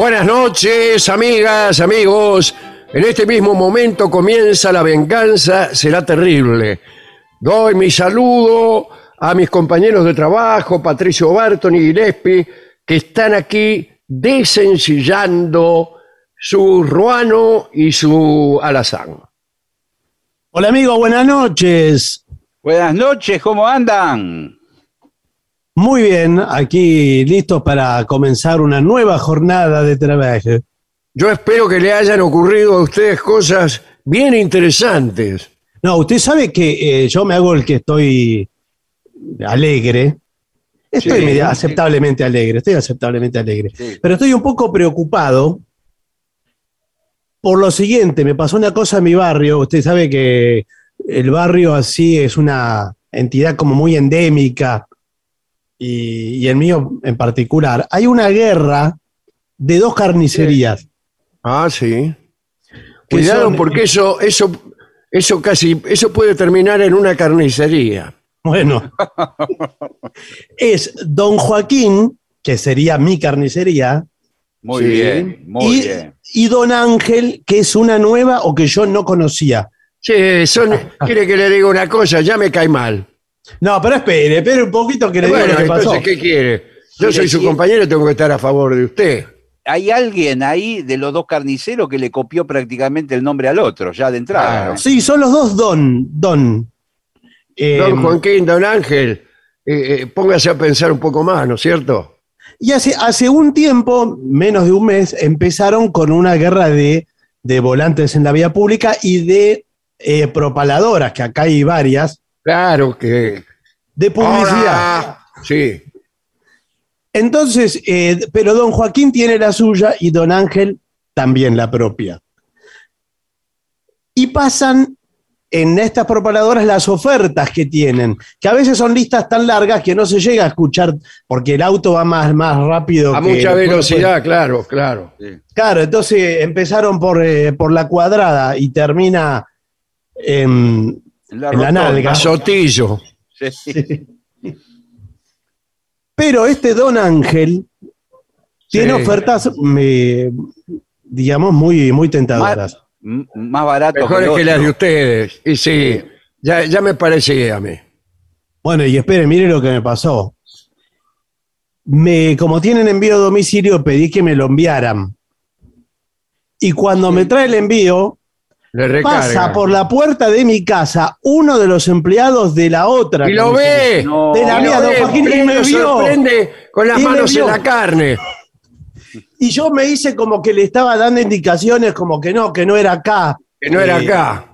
Buenas noches, amigas, amigos. En este mismo momento comienza la venganza, será terrible. Doy mi saludo a mis compañeros de trabajo, Patricio Barton y Gillespie, que están aquí desencillando su ruano y su alazán. Hola amigo, buenas noches. Buenas noches, ¿cómo andan? Muy bien, aquí listos para comenzar una nueva jornada de trabajo. Yo espero que le hayan ocurrido a ustedes cosas bien interesantes. No, usted sabe que eh, yo me hago el que estoy alegre. Estoy Sí. aceptablemente alegre, estoy aceptablemente alegre. Sí. Pero estoy un poco preocupado por lo siguiente, me pasó una cosa en mi barrio, usted sabe que el barrio así es una entidad como muy endémica y, y el mío en particular. Hay una guerra de dos carnicerías. Ah, sí. Cuidado son- porque eso, eso, eso casi, eso puede terminar en una carnicería. Bueno, es Don Joaquín, que sería mi carnicería, Muy Sí. bien, muy y, bien. y Don Ángel, que es una nueva o que yo no conocía. Sí, son, quiere que le diga una cosa, ya me cae mal. No, pero espere, espere un poquito que le lo que pasó. entonces, ¿qué quiere? Yo soy su compañero y tengo que estar a favor de usted. Hay alguien ahí de los dos carniceros que le copió prácticamente el nombre al otro, ya de entrada. Sí, son los dos Don. Don. Eh, Don Joaquín, don Ángel, eh, eh, póngase a pensar un poco más, ¿no es cierto? Y hace, hace un tiempo, menos de un mes, empezaron con una guerra de, de volantes en la vía pública y de eh, propaladoras, que acá hay varias, Claro que. de publicidad. Hola. Sí. Entonces, eh, pero don Joaquín tiene la suya y don Ángel también la propia. Y pasan en estas propaladoras las ofertas que tienen, que a veces son listas tan largas que no se llega a escuchar porque el auto va más, más rápido. A que- mucha velocidad, claro, claro. Claro, entonces empezaron por, eh, por la cuadrada y termina en, en la nalga. Sotillo. Sí. Pero este don Ángel tiene Sí. ofertas, digamos, muy, muy tentadoras. m- más barato Mejores que las de ustedes. Y sí, ya, ya me parecía a mí. Bueno, y espere, mire lo que me pasó. Me, como tienen envío a domicilio, pedí que me lo enviaran. Y cuando me trae el envío, Le pasa por la puerta de mi casa uno de los empleados de la otra. Y lo ve. No. De la mía, don Joaquín, y me vio. sorprende con las manos en la carne. Y yo me hice como que le estaba dando indicaciones, como que no, que no era acá. Que no era Eh, acá.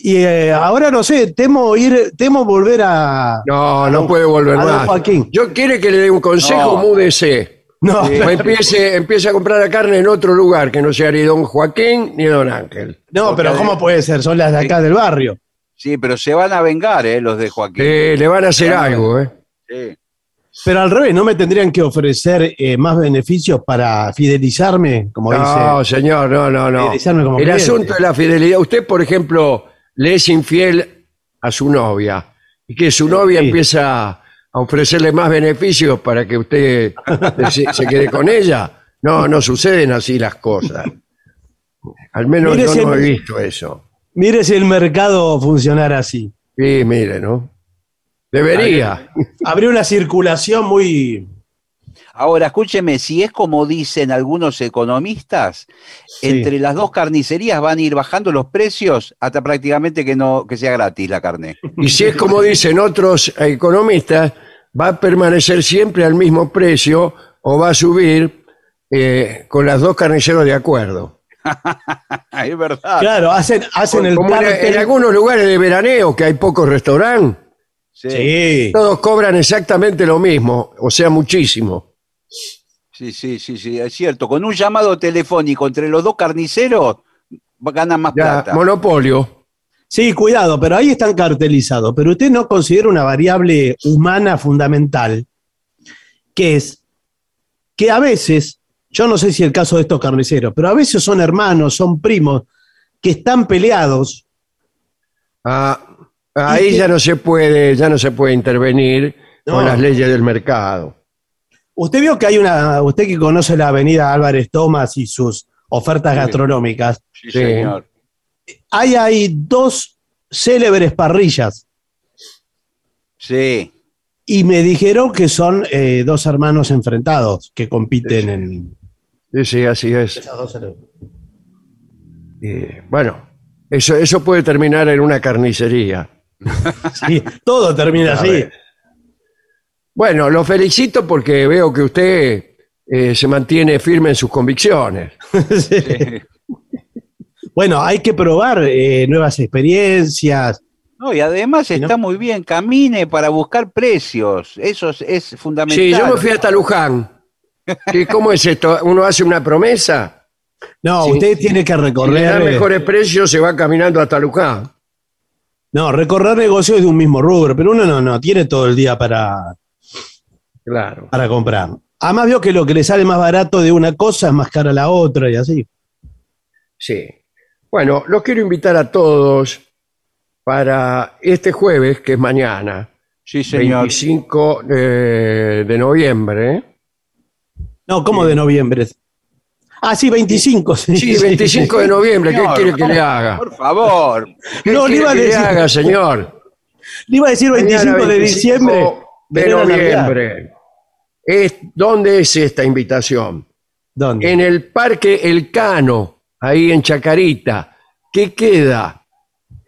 Y eh, ahora no sé, temo ir, temo volver a. No, no don- puede volver a don más. Joaquín. Yo quiere que le dé un consejo, No. múdese. No, empiece, empiece a comprar la carne en otro lugar, que no sea ni don Joaquín ni don Ángel. no, pero ¿cómo puede ser? Son las de acá del barrio. Sí, pero se van a vengar, ¿eh? Los de Joaquín. Eh, le van a hacer algo, ¿eh? Sí. Pero al revés, ¿no me tendrían que ofrecer eh, más beneficios para fidelizarme? Como No, dice. señor, no, no, no. Fidelizarme como El cliente. asunto de la fidelidad. Usted, por ejemplo, le es infiel a su novia y que su novia Sí. empieza a ofrecerle más beneficios para que usted se, se quede con ella. No, no suceden así las cosas. Al menos Mire yo si no he el- visto eso. Mire si el mercado funcionara así. Sí, mire, ¿no? Debería. Habría una circulación muy. Ahora, escúcheme, si es como dicen algunos economistas, Sí. entre las dos carnicerías van a ir bajando los precios hasta prácticamente que no que sea gratis la carne. Y si es como dicen otros economistas, va a permanecer siempre al mismo precio o va a subir eh, con las dos carniceros de acuerdo. es verdad. Claro, hacen, hacen el Como en, algunos lugares de veraneo que hay pocos restaurantes, Sí, Sí. todos cobran exactamente lo mismo, o sea, muchísimo. Sí, sí, sí, sí, es cierto. Con un llamado telefónico entre los dos carniceros ganan más Ya, plata. monopolio. Sí, cuidado, pero ahí están cartelizados. Pero usted no considera una variable humana fundamental, que es que a veces, yo no sé si el caso de estos carniceros, pero a veces son hermanos, son primos, que están peleados. Ah, ahí que- ya no se puede, ya no se puede intervenir No. con las leyes del mercado. Usted vio que hay una, usted que conoce la avenida Álvarez Tomás y sus ofertas Sí. gastronómicas, Sí, señor. hay ahí dos célebres parrillas Sí. y me dijeron que son eh, dos hermanos enfrentados que compiten en Sí, sí, así es. esas dos célebres. Y, bueno, eso, eso puede terminar en una carnicería. Sí, todo termina así. Bueno, lo felicito porque veo que usted eh, se mantiene firme en sus convicciones. Sí. Bueno, hay que probar eh, nuevas experiencias. No, y además está muy bien, camine para buscar precios. Eso es, es fundamental. Sí, yo me fui hasta Luján. ¿Qué- ¿Cómo es esto? ¿Uno hace una promesa? No, Sí. usted tiene que Si le recorrer. dan eh, mejores precios, se va caminando hasta Luján. No, recorrer negocios de un mismo rubro, pero uno no, no tiene todo el día para, Claro. para comprar. Además veo que lo que le sale más barato de una cosa es más cara la otra y así. Sí. Bueno, los quiero invitar a todos para este jueves, que es mañana, Sí, señor. 25 de, de noviembre. No, ¿cómo de noviembre? Ah, sí, 25. Sí, Sí, sí, 25 sí. de noviembre. ¿Qué Señor, quiere que le haga? Por favor. ¿Qué No, le iba a que le decir- haga, señor? Le iba a decir 25 Mañana, de 25 diciembre. de noviembre. Es, ¿Dónde es esta invitación? ¿Dónde? En el Parque El Cano, ahí en Chacarita. ¿Qué queda?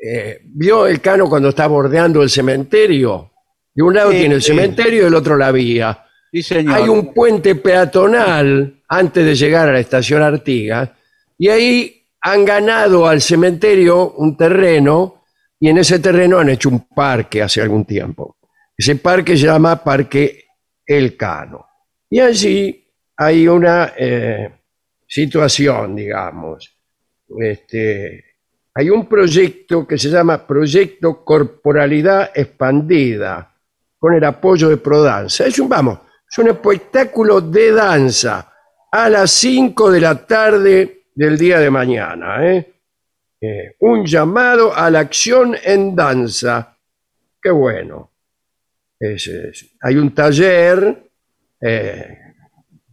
Eh, ¿Vio el Cano cuando está bordeando el cementerio? De un lado Sí, tiene el sí. cementerio y del otro la vía. Sí, señor. Hay un puente peatonal antes de llegar a la estación Artigas y ahí han ganado al cementerio un terreno y en ese terreno han hecho un parque hace algún tiempo. Ese parque se llama Parque El Cano. Y allí hay una eh, situación, digamos. Este, hay un proyecto que se llama Proyecto Corporalidad Expandida, con el apoyo de Prodanza. Es un, vamos, es un espectáculo de danza a las 5 de la tarde del día de mañana. ¿eh? Eh, un llamado a la acción en danza. Qué bueno. Es- es- hay un taller eh,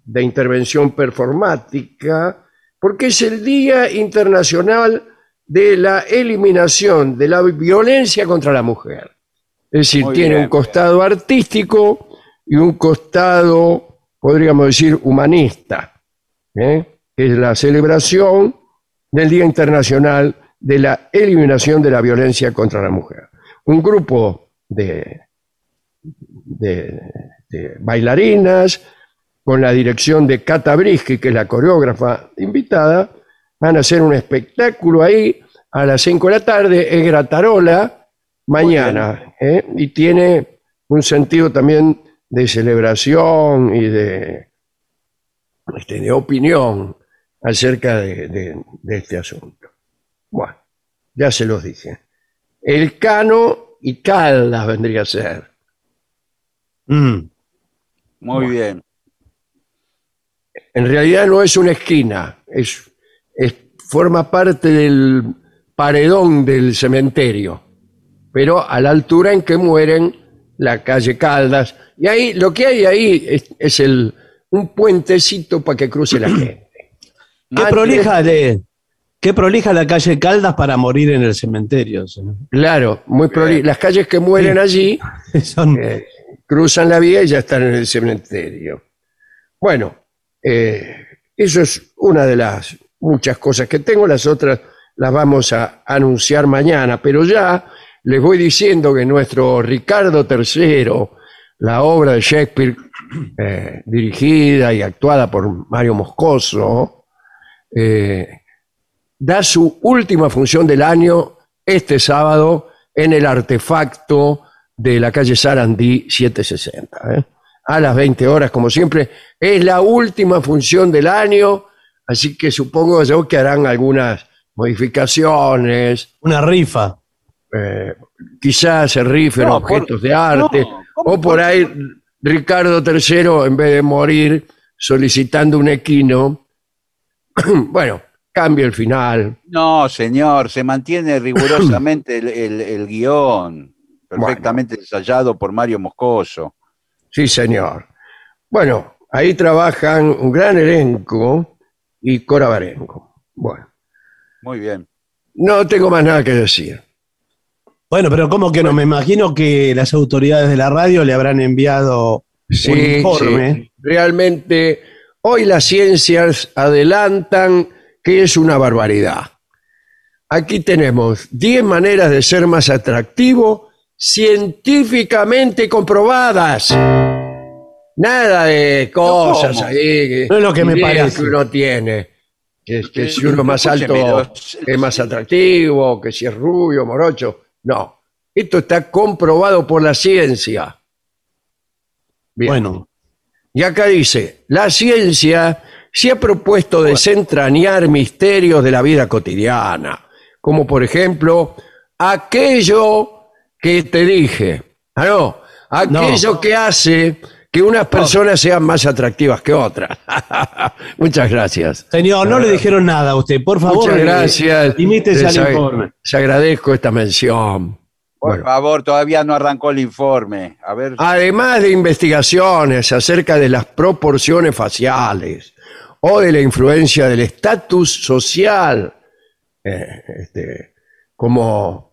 de intervención performática. porque es el Día Internacional de la Eliminación de la Violencia contra la Mujer. Es decir, Muy tiene bien, un costado artístico y un costado, podríamos decir, humanista, ¿eh? que es la celebración del Día Internacional de la Eliminación de la Violencia contra la Mujer. Un grupo de, de- de bailarinas con la dirección de Cata Brisky, que es la coreógrafa invitada, van a hacer un espectáculo ahí a las 5 de la tarde, es Gratarola, mañana, ¿eh? y tiene un sentido también de celebración y de, este, de opinión acerca de, de- de este asunto. Bueno, ya se los dije. El Cano y Caldas vendría a ser. Mm. Muy bien. En realidad no es una esquina, es, es- forma parte del paredón del cementerio, pero a la altura en que mueren la calle Caldas. Y ahí lo que hay ahí es, es el, un puentecito para que cruce la gente. Qué Antes- prolija, de, qué prolija la calle Caldas para morir en el cementerio. señor. Claro, muy proli- las calles que mueren allí Son, eh, cruzan la vía y ya están en el cementerio. Bueno, eh, eso es una de las muchas cosas que tengo, las otras las vamos a anunciar mañana, pero ya les voy diciendo que nuestro Ricardo III, la obra de Shakespeare eh, dirigida y actuada por Mario Moscoso, eh, da su última función del año este sábado en el artefacto de la calle Sarandí 760. ¿eh? A las 20 horas, como siempre. Es la última función del año, así que supongo yo que harán algunas modificaciones, una rifa. eh, quizás se rifen No, por- objetos de arte, no, ¿cómo- o por ahí Ricardo III, en vez de morir solicitando un equino, bueno, cambia el final. No, señor, se mantiene rigurosamente el, el- el guion, perfectamente ensayado por Mario Moscoso. Sí, señor. Bueno, ahí trabajan un gran elenco y Cora Barenco. Bueno, Muy bien. no tengo más nada que decir. Bueno, pero ¿cómo que no? Me imagino que las autoridades de la radio le habrán enviado Sí, un informe. sí. Realmente, hoy las ciencias adelantan que es una barbaridad. Aquí tenemos 10 maneras de ser más atractivo científicamente comprobadas. Nada de cosas ¿cómo? ahí. que- No es lo que me ideas parece. que uno tiene. Que, que si uno es más escúcheme, alto los- es más atractivo, que si es rubio, morocho. No. Esto está comprobado por la ciencia. Bien. Bueno, Y acá dice, la ciencia se ha propuesto desentrañar misterios de la vida cotidiana, como por ejemplo aquello que te dije, ah, no, aquello que hace que unas personas sean más atractivas que otras. Muchas gracias. señor, no le dijeron nada a usted. Por favor, Muchas eh, gracias. Limítese Les al informe. Les agradezco esta mención. Por Bueno. favor, todavía no arrancó el informe. A ver. Además de investigaciones acerca de las proporciones faciales o de la influencia del estatus social, eh, este, como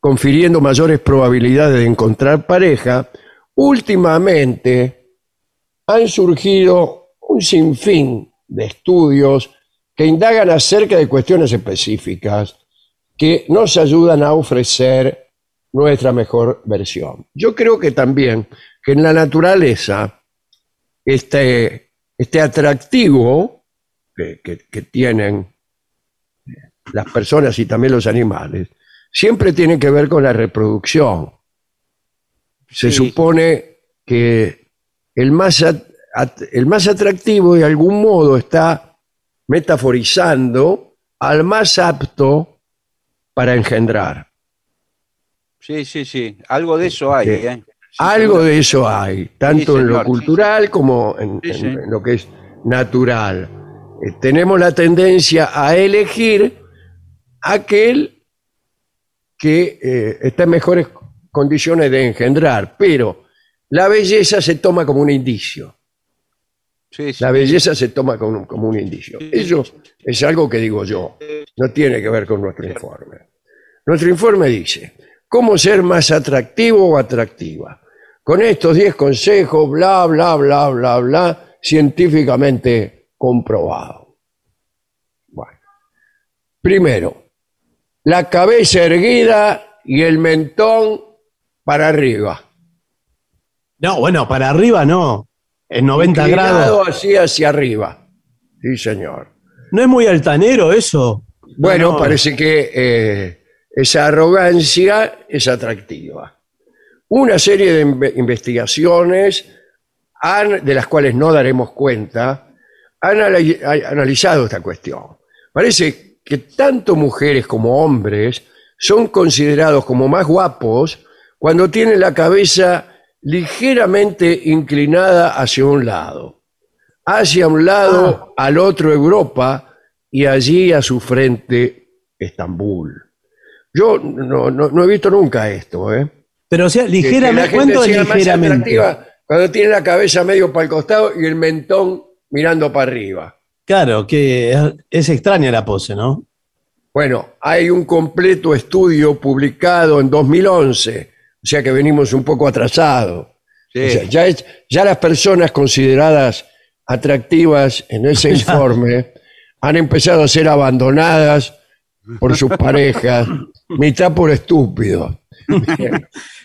confiriendo mayores probabilidades de encontrar pareja, últimamente han surgido un sinfín de estudios que indagan acerca de cuestiones específicas que nos ayudan a ofrecer nuestra mejor versión. Yo creo que también que en la naturaleza este, este atractivo que, que- que tienen las personas y también los animales siempre tiene que ver con la reproducción. Se Sí. supone que el más, el más atractivo de algún modo está metaforizando al más apto para engendrar. Sí, sí, sí. Algo de eso hay. ¿eh? Sí, Algo de eso hay, tanto Sí, en lo cultural como en lo que es natural. Eh, tenemos la tendencia a elegir aquel que eh, está en mejores condiciones de engendrar, pero la belleza se toma como un indicio. Sí, sí. La belleza se toma como un, como un indicio. Eso es algo que digo yo. No tiene que ver con nuestro informe. Nuestro informe dice, ¿cómo ser más atractivo o atractiva? Con estos 10 consejos, bla, bla, bla, bla, bla, científicamente comprobado. Bueno. Primero, la cabeza erguida y el mentón para arriba. No, bueno, para arriba no. En 90 Inclinado grados. así hacia arriba. Sí, señor. ¿No es muy altanero eso? Bueno, No. parece que eh, esa arrogancia es atractiva. Una serie de inve- investigaciones, han- de las cuales no daremos cuenta, han anali- ha- analizado esta cuestión. Parece que tanto mujeres como hombres son considerados como más guapos cuando tienen la cabeza ligeramente inclinada hacia un lado. Hacia un lado, al otro Europa y allí a su frente Estambul. Yo no, no- no he visto nunca esto, ¿eh? Pero o sea, ligeramente, ¿cuánto es ligeramente? Cuando tiene la cabeza medio para el costado y el mentón mirando para arriba. Claro, que es, es extraña la pose, ¿no? Bueno, hay un completo estudio publicado en 2011, o sea que venimos un poco atrasados. Sí. O sea, ya, es- ya las personas consideradas atractivas en ese informe han empezado a ser abandonadas por sus parejas, mitad por estúpidos.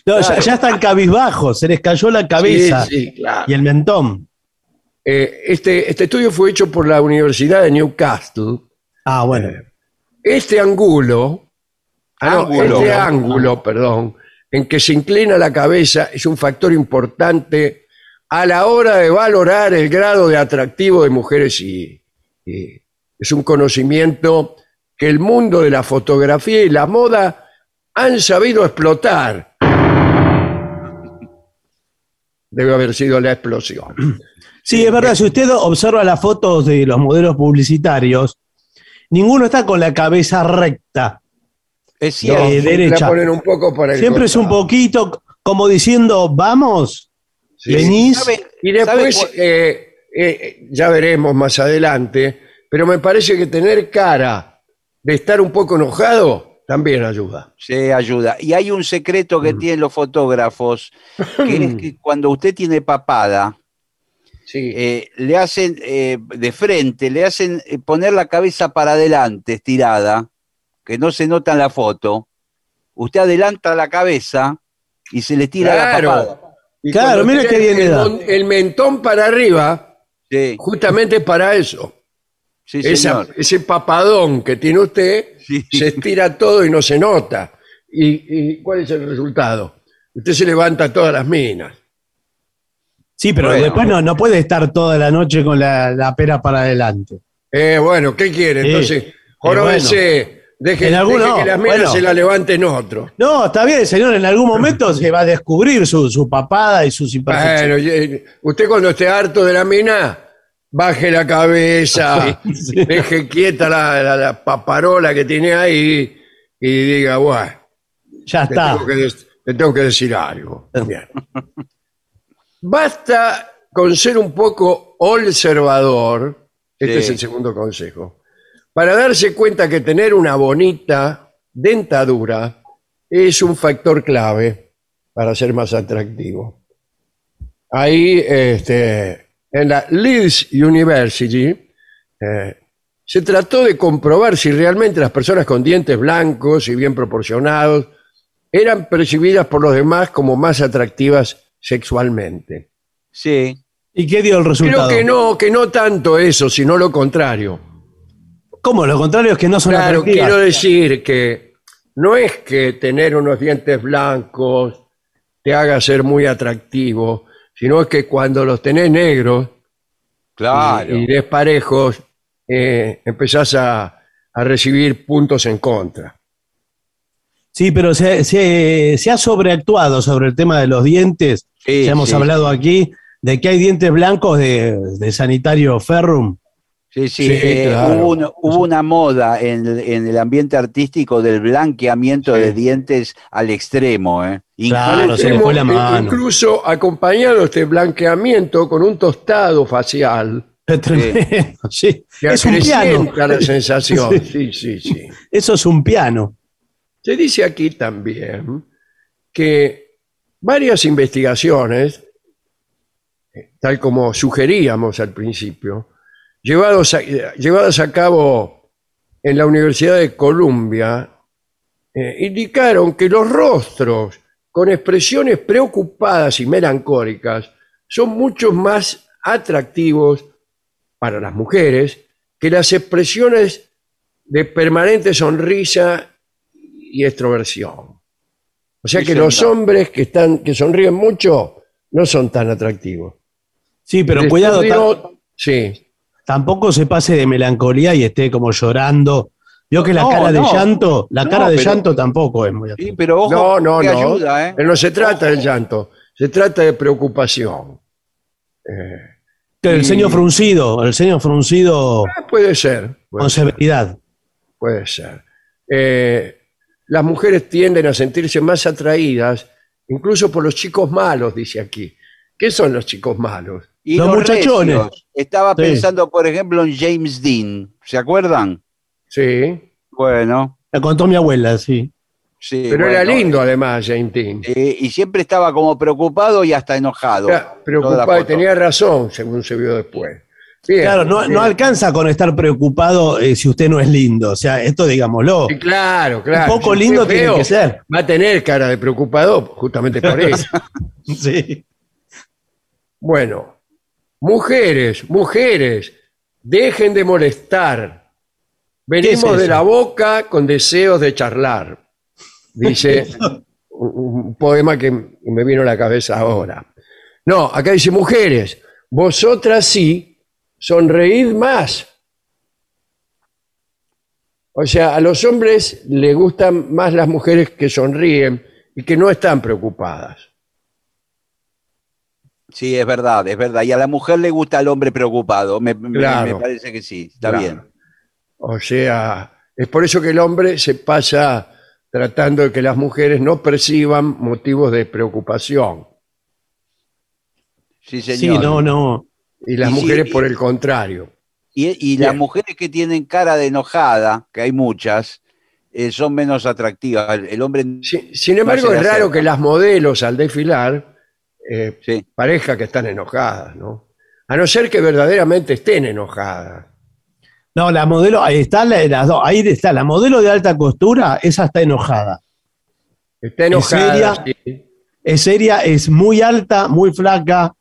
No, ya, ya están cabizbajos, se les cayó la cabeza Sí, sí, claro. y el mentón. Eh, este, este estudio fue hecho por la Universidad de Newcastle. Ah, bueno. Este ángulo, ah, no, Ángulo. este ángulo, perdón, en que se inclina la cabeza es un factor importante a la hora de valorar el grado de atractivo de mujeres y, y es un conocimiento que el mundo de la fotografía y la moda han sabido explotar. Debe haber sido la explosión. Sí, es verdad, si usted observa las fotos de los modelos publicitarios, ninguno está con la cabeza recta. Es cierto. eh, derecha. La ponen un poco para el Siempre es un poquito como diciendo, vamos, Sí. venís. ¿Sabe- Y después, eh, eh, ya veremos más adelante, pero me parece que tener cara de estar un poco enojado también ayuda. Se ayuda. Y hay un secreto Mm. que tienen los fotógrafos, que es que cuando usted tiene papada, Sí. eh, le hacen eh, de frente, le hacen eh, poner la cabeza para adelante, estirada, que no se nota en la foto. Usted adelanta la cabeza y se le tira la papada. Y Claro, mira qué bien el, mon- el mentón para arriba, Sí, justamente para eso. sí, Esa- señor. ese papadón que tiene usted, Sí. se estira todo y no se nota. ¿Y, y cuál es el resultado? Usted se levanta todas las minas. Sí, pero Bueno. después no, no puede estar toda la noche con la, la pera para adelante. Eh, bueno, ¿qué quiere? Sí. Entonces, Eh, joróbense, deje, deje que las minas bueno. se la levanten otro. No, está bien, señor, en algún momento se va a descubrir su, su papada y sus Bueno, imperfecciones. y- usted cuando esté harto de la mina, baje la cabeza, Sí. deje quieta la, la- la paparola que tiene ahí y diga, bueno, ya está. tengo, que des- le tengo que decir algo. Bien. Basta con ser un poco observador, este Sí. es el segundo consejo, para darse cuenta que tener una bonita dentadura es un factor clave para ser más atractivo. Ahí, este, en la Leeds University, eh, se trató de comprobar si realmente las personas con dientes blancos y bien proporcionados eran percibidas por los demás como más atractivas sexualmente. Sí. ¿Y qué dio el resultado? Creo que no, que no tanto eso, sino lo contrario. ¿Cómo? Lo contrario es que no son Claro, atractivas. quiero decir que no es que tener unos dientes blancos te haga ser muy atractivo, sino es que cuando los tenés negros Claro. y, y desparejos, eh, empezás a, a recibir puntos en contra. Sí, pero se, se- se ha sobreactuado sobre el tema de los dientes. Sí, ya hemos sí. hablado aquí de que hay dientes blancos de, de sanitario ferrum. Sí, sí, Sí, eh, claro. hubo, una, hubo una moda en el, en el ambiente artístico del blanqueamiento Sí. de dientes al extremo. ¿eh? Claro, se le fue la mano. Incluso acompañado este blanqueamiento con un tostado facial. Es tremendo, sí. Es un piano. la sensación. Sí, sí, sí. Eso es un piano. Se dice aquí también que varias investigaciones, tal como sugeríamos al principio, llevadas a cabo en la Universidad de Columbia, eh, indicaron que los rostros con expresiones preocupadas y melancólicas son mucho más atractivos para las mujeres que las expresiones de permanente sonrisa y extroversión. O sea Sí, que señor. los hombres que están que sonríen mucho no son tan atractivos. Sí, pero El cuidado, estudio- sí, tampoco se pase de melancolía y esté como llorando. Vio que la No, cara de no. llanto, la No, cara de pero- llanto tampoco es muy Sí, atractiva. pero ojo, no, no, que no. ayuda, ¿eh? Pero no se trata del llanto, se trata de preocupación. Que el y- ceño fruncido, el ceño fruncido Ah, puede ser, puede con ser, severidad. puede ser. Eh, las mujeres tienden a sentirse más atraídas, incluso por los chicos malos, dice aquí. ¿Qué son los chicos malos? Y Los muchachones. recios. Estaba Sí. pensando, por ejemplo, en James Dean. ¿Se acuerdan? Sí, Bueno, La contó mi abuela, sí. sí. pero era lindo además, James Dean. eh, y siempre estaba como preocupado y hasta enojado. Era preocupado y tenía razón, según se vio después. Bien, Claro, no, bien. no alcanza con estar preocupado eh, si usted no es lindo. O sea, esto digámoslo. Sí, claro, claro. Un poco Si lindo tiene feo, que ser. Va a tener cara de preocupado justamente por eso. Sí. bueno, mujeres, mujeres, dejen de molestar. Venimos es de la boca con deseos de charlar. Dice un, un poema que me vino a la cabeza ahora. No, acá dice mujeres, vosotras sí, sonreíd más. O sea, a los hombres les gustan más las mujeres que sonríen y que no están preocupadas. Sí, es verdad, es verdad. Y a la mujer le gusta el hombre preocupado. Me, Claro. me parece que sí, está Claro. bien. O sea, es por eso que el hombre se pasa tratando de que las mujeres no perciban motivos de preocupación Sí, Sí, señor. no, no. Y las Y mujeres por el contrario. Y, y las mujeres que tienen cara de enojada, que hay muchas, eh, son menos atractivas. El, el hombre. Si- sin embargo, es raro que las modelos al desfilar eh, Sí. parezca que están enojadas, ¿no? A no ser que verdaderamente estén enojadas. No, la modelo, ahí está, la, las dos, ahí está, la modelo de alta costura, esa está enojada. Está enojada. seria? sí. Es seria, es muy alta, muy flaca,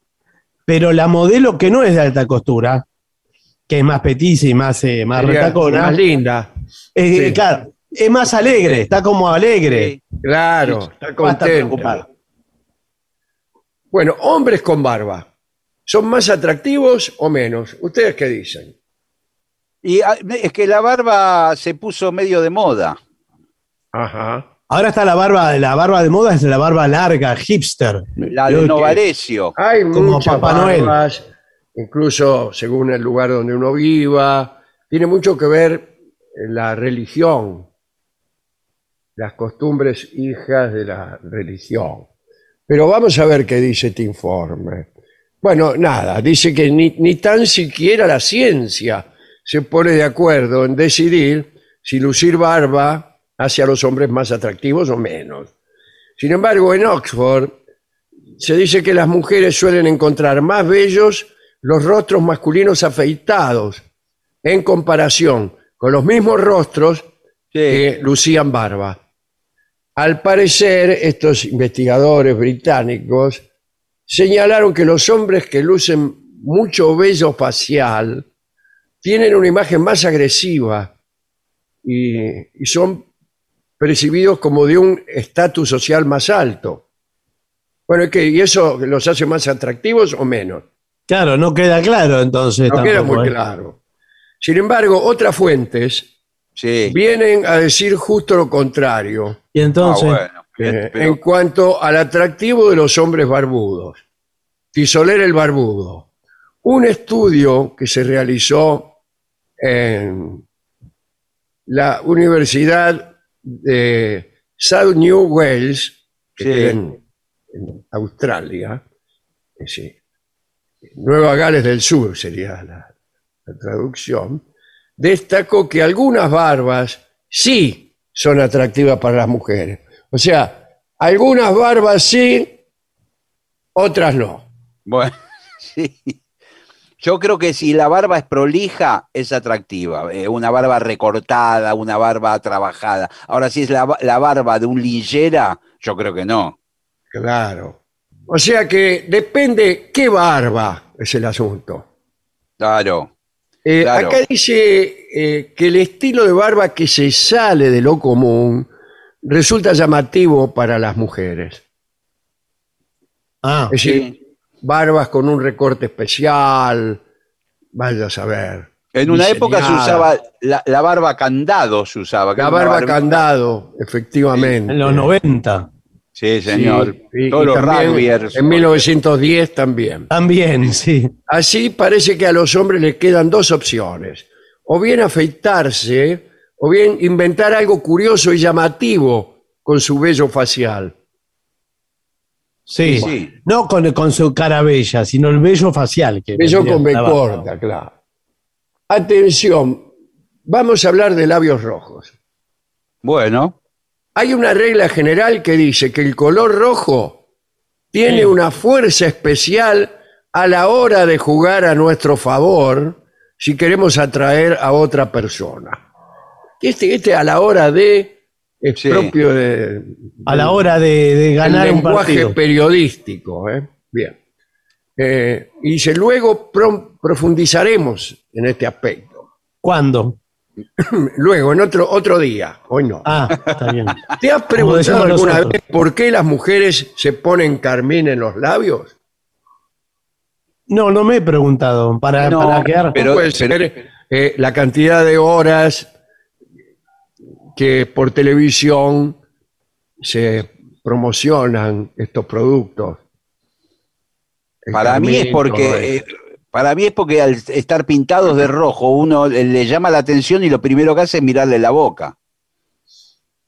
pero la modelo que no es de alta costura, que es más petiza y más, eh, más Sería retacona, más linda. eh, sí. claro, es más alegre, está como alegre. Sí. Claro, está preocupada. Bueno, hombres con barba. ¿Son más atractivos o menos? ¿Ustedes qué dicen? Y ah, es que la barba se puso medio de moda. Ajá. Ahora está la barba, la barba de moda es la barba larga, hipster. La de Novarecio. Hay Como muchas Papá Noel. barbas, incluso según el lugar donde uno viva. Tiene mucho que ver la religión, las costumbres hijas de la religión. Pero vamos a ver qué dice este informe. Bueno, nada, dice que ni, ni tan siquiera la ciencia se pone de acuerdo en decidir si lucir barba hace a los hombres más atractivos o menos. Sin embargo, en Oxford se dice que las mujeres suelen encontrar más bellos los rostros masculinos afeitados en comparación con los mismos rostros que lucían barba. Al parecer, estos investigadores británicos señalaron que los hombres que lucen mucho vello facial tienen una imagen más agresiva y, y son percibidos como de un estatus social más alto. Bueno, ¿qué? ¿y eso los hace más atractivos o menos? Claro, no queda claro entonces. No queda muy ¿eh? claro. Sin embargo, otras fuentes Sí. vienen a decir justo lo contrario Y Ah, entonces, bueno. eh, Pero- en cuanto al atractivo de los hombres barbudos. Tisoler el barbudo. Un estudio que se realizó en la Universidad de South New Wales, que Sí. queda en, en Australia, sí, Nueva Gales del Sur sería la, la traducción, destacó que algunas barbas sí son atractivas para las mujeres. O sea, algunas barbas sí, otras no. Bueno, sí. Yo creo que si la barba es prolija, es atractiva. Eh, una barba recortada, una barba trabajada. Ahora, si es la, la barba de un linchera, yo creo que no. Claro. O sea que depende qué barba es el asunto. Claro. Eh, Claro. Acá dice eh, que el estilo de barba que se sale de lo común resulta llamativo para las mujeres. Ah, Es decir, Sí. Barbas con un recorte especial, vaya a saber. En una época se usaba la, la barba candado, se usaba. La barba candado, efectivamente. en los 90. Sí, señor. Todos y los también rugbyers. En 1910 también. También, sí. Así parece que a los hombres les quedan dos opciones. O bien afeitarse, o bien inventar algo curioso y llamativo con su vello facial. Sí. Sí. No con, con su cara bella, sino el vello facial. Que Vello con B corta, claro. Atención, vamos a hablar de labios rojos. Bueno, Hay una regla general que dice que el color rojo tiene Sí. una fuerza especial a la hora de jugar a nuestro favor si queremos atraer a otra persona. Este, este a la hora de es Sí. propio de, A la hora de, ganar un lenguaje partido. periodístico. ¿eh? Bien. Eh, y dice, luego pro- profundizaremos en este aspecto. ¿Cuándo? Luego, en otro, otro día, hoy no. Ah, está bien. ¿Te has preguntado alguna nosotros. vez por qué las mujeres se ponen carmín en los labios? No, no me he preguntado. Para, No, para quedar. pero- Puede ser eh, la cantidad de horas que por televisión se promocionan estos productos. Para mí es porque eh, para mí es porque al estar pintados de rojo uno le, le llama la atención y lo primero que hace es mirarle la boca.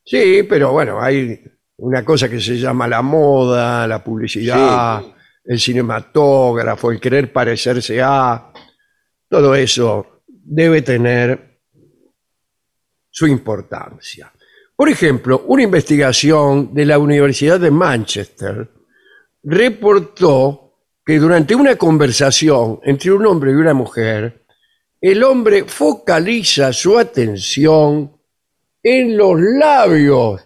Sí, pero bueno, hay una cosa que se llama la moda, la publicidad, el cinematógrafo, el querer parecerse a. Todo eso debe tener su importancia. Por ejemplo, una investigación de la Universidad de Manchester reportó que durante una conversación entre un hombre y una mujer, el hombre focaliza su atención en los labios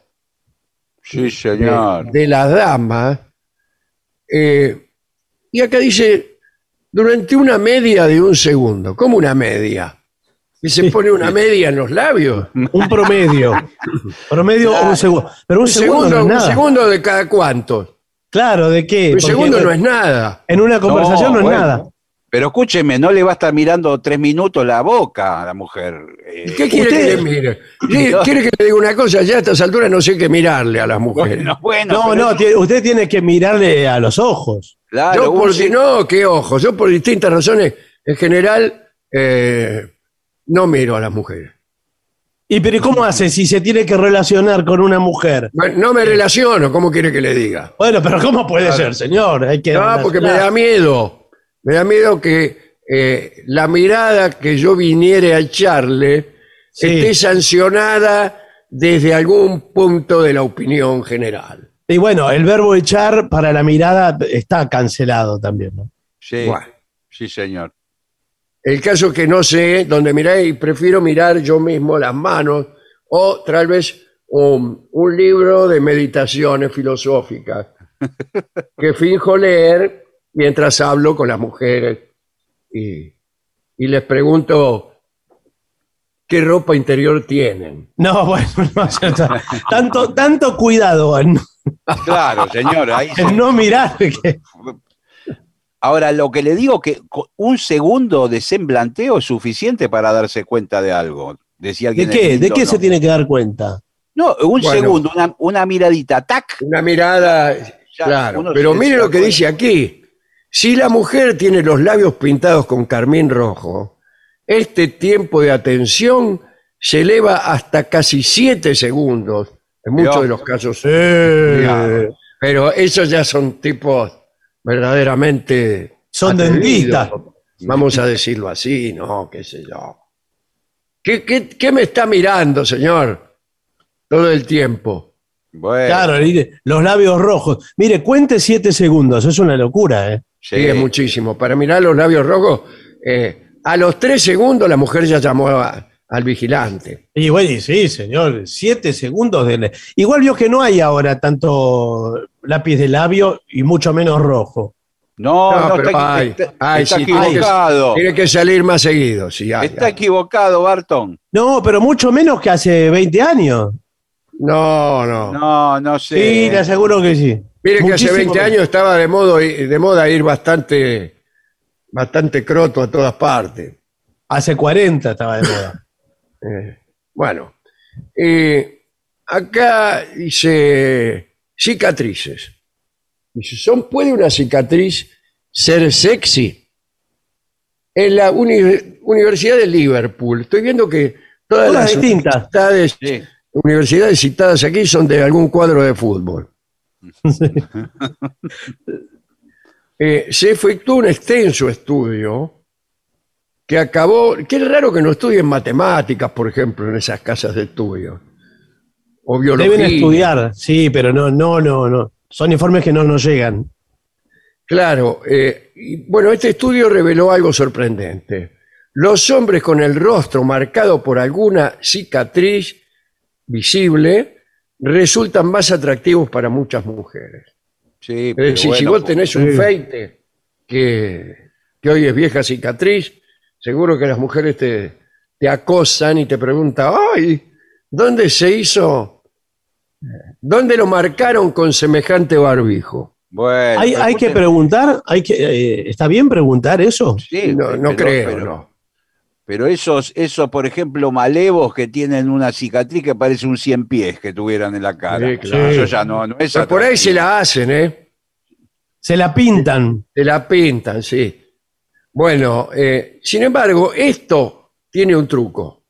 Sí, de, señor. de la dama. eh, y acá dice, durante una media de un segundo. ¿Cómo una media? ¿Que se pone una media en los labios? Un promedio. promedio un segundo. Pero un, Un segundo, segundo, no es un segundo de cada cuánto. Claro, ¿de qué? Un Porque, segundo no es nada. En una conversación no, es bueno. nada. Pero escúcheme, no le va a estar mirando tres minutos la boca a la mujer. Eh, ¿Qué quiere usted- que le mire? ¿Quiere, No. quiere que le diga una cosa? Ya a estas alturas no sé qué mirarle a las mujeres. bueno, bueno. No, pero- no, tiene- usted tiene que mirarle a los ojos. Claro, yo por se- no, qué ojos. Yo por distintas razones, en general, eh, no miro a las mujeres. ¿Y pero ¿y cómo hace si se tiene que relacionar con una mujer? No, me relaciono, ¿cómo quiere que le diga? Bueno, pero ¿cómo puede ser, señor? Hay que No, porque me da miedo. Me da miedo que eh, la mirada que yo viniere a echarle Sí. esté sancionada desde algún punto de la opinión general. Y bueno, el verbo echar para la mirada está cancelado también, ¿no? Sí, Bueno. sí, señor. El caso es que no sé dónde mirar y prefiero mirar yo mismo las manos o tal vez un, un libro de meditaciones filosóficas que finjo leer mientras hablo con las mujeres y, y les pregunto qué ropa interior tienen. No, bueno, no, ya está. tanto, tanto cuidado en, Claro, señor. Ahí se- no mirar. que- Ahora, lo que le digo que un segundo de semblanteo es suficiente para darse cuenta de algo. Decía ¿De qué? ¿De qué ¿no? se tiene que dar cuenta? No, un Bueno. segundo, una, una miradita, tac. Una mirada, Ya, claro. Pero mire lo que cuenta. dice aquí. Si la mujer tiene los labios pintados con carmín rojo, este tiempo de atención se eleva hasta casi siete segundos, en muchos Dios. de los casos. Eh. Pero esos ya son tipos verdaderamente... Son atrevidos, dentistas. Vamos a decirlo así, no, qué sé yo. ¿Qué, qué, qué me está mirando, señor? Todo el tiempo. Bueno, Claro, mire, los labios rojos. Mire, cuente siete segundos, es una locura, ¿eh? sí. Sí, es muchísimo. Para mirar los labios rojos, eh, a los tres segundos la mujer ya llamó a- al vigilante. Y bueno, y sí, señor, siete segundos de... Igual vio que no hay ahora tanto lápiz de labio y mucho menos rojo. No, No, no, pero está, hay, está- hay, está sí, tiene que- equivocado. Tiene que salir más seguido. Sí, Está equivocado, Barton. No, pero mucho menos que hace 20 años. No, no. No, no sé. Sí, le aseguro que sí. Mire que hace Muchísimo 20 menos. años estaba de, modo, de moda ir bastante, bastante croto a todas partes. Hace 40 estaba de moda. Eh, bueno, eh, acá dice cicatrices. Dice, ¿son, ¿puede una cicatriz ser sexy? En la uni- Universidad de Liverpool, estoy viendo que todas, Todas las distintas. universidades, Sí. universidades citadas aquí son de algún cuadro de fútbol. Eh, se efectuó un extenso estudio que acabó. Qué raro que no estudien matemáticas, por ejemplo, en esas casas de estudio. O biología. Deben estudiar, sí, pero no, no, no, no. Son informes que no nos llegan. Claro. eh, y, bueno, este estudio reveló algo sorprendente. Los hombres con el rostro marcado por alguna cicatriz visible resultan más atractivos para muchas mujeres. Sí, Es si bueno, vos tenés un sí. feite que, que hoy es vieja cicatriz, seguro que las mujeres te, te acosan y te preguntan, ¡ay! ¿Dónde se hizo? ¿Dónde lo marcaron con semejante barbijo? Bueno, Hay, hay que preguntar, hay que, eh, ¿está bien preguntar eso? Sí, No, no pero- creo, pero- no. Pero esos, esos, por ejemplo, malevos que tienen una cicatriz que parece un cien pies que tuvieran en la cara. Sí, claro. Eso ya no, no es Pero por ahí se la hacen, ¿eh? Se la pintan. Se la pintan, sí. Bueno, eh, sin embargo, esto tiene un truco.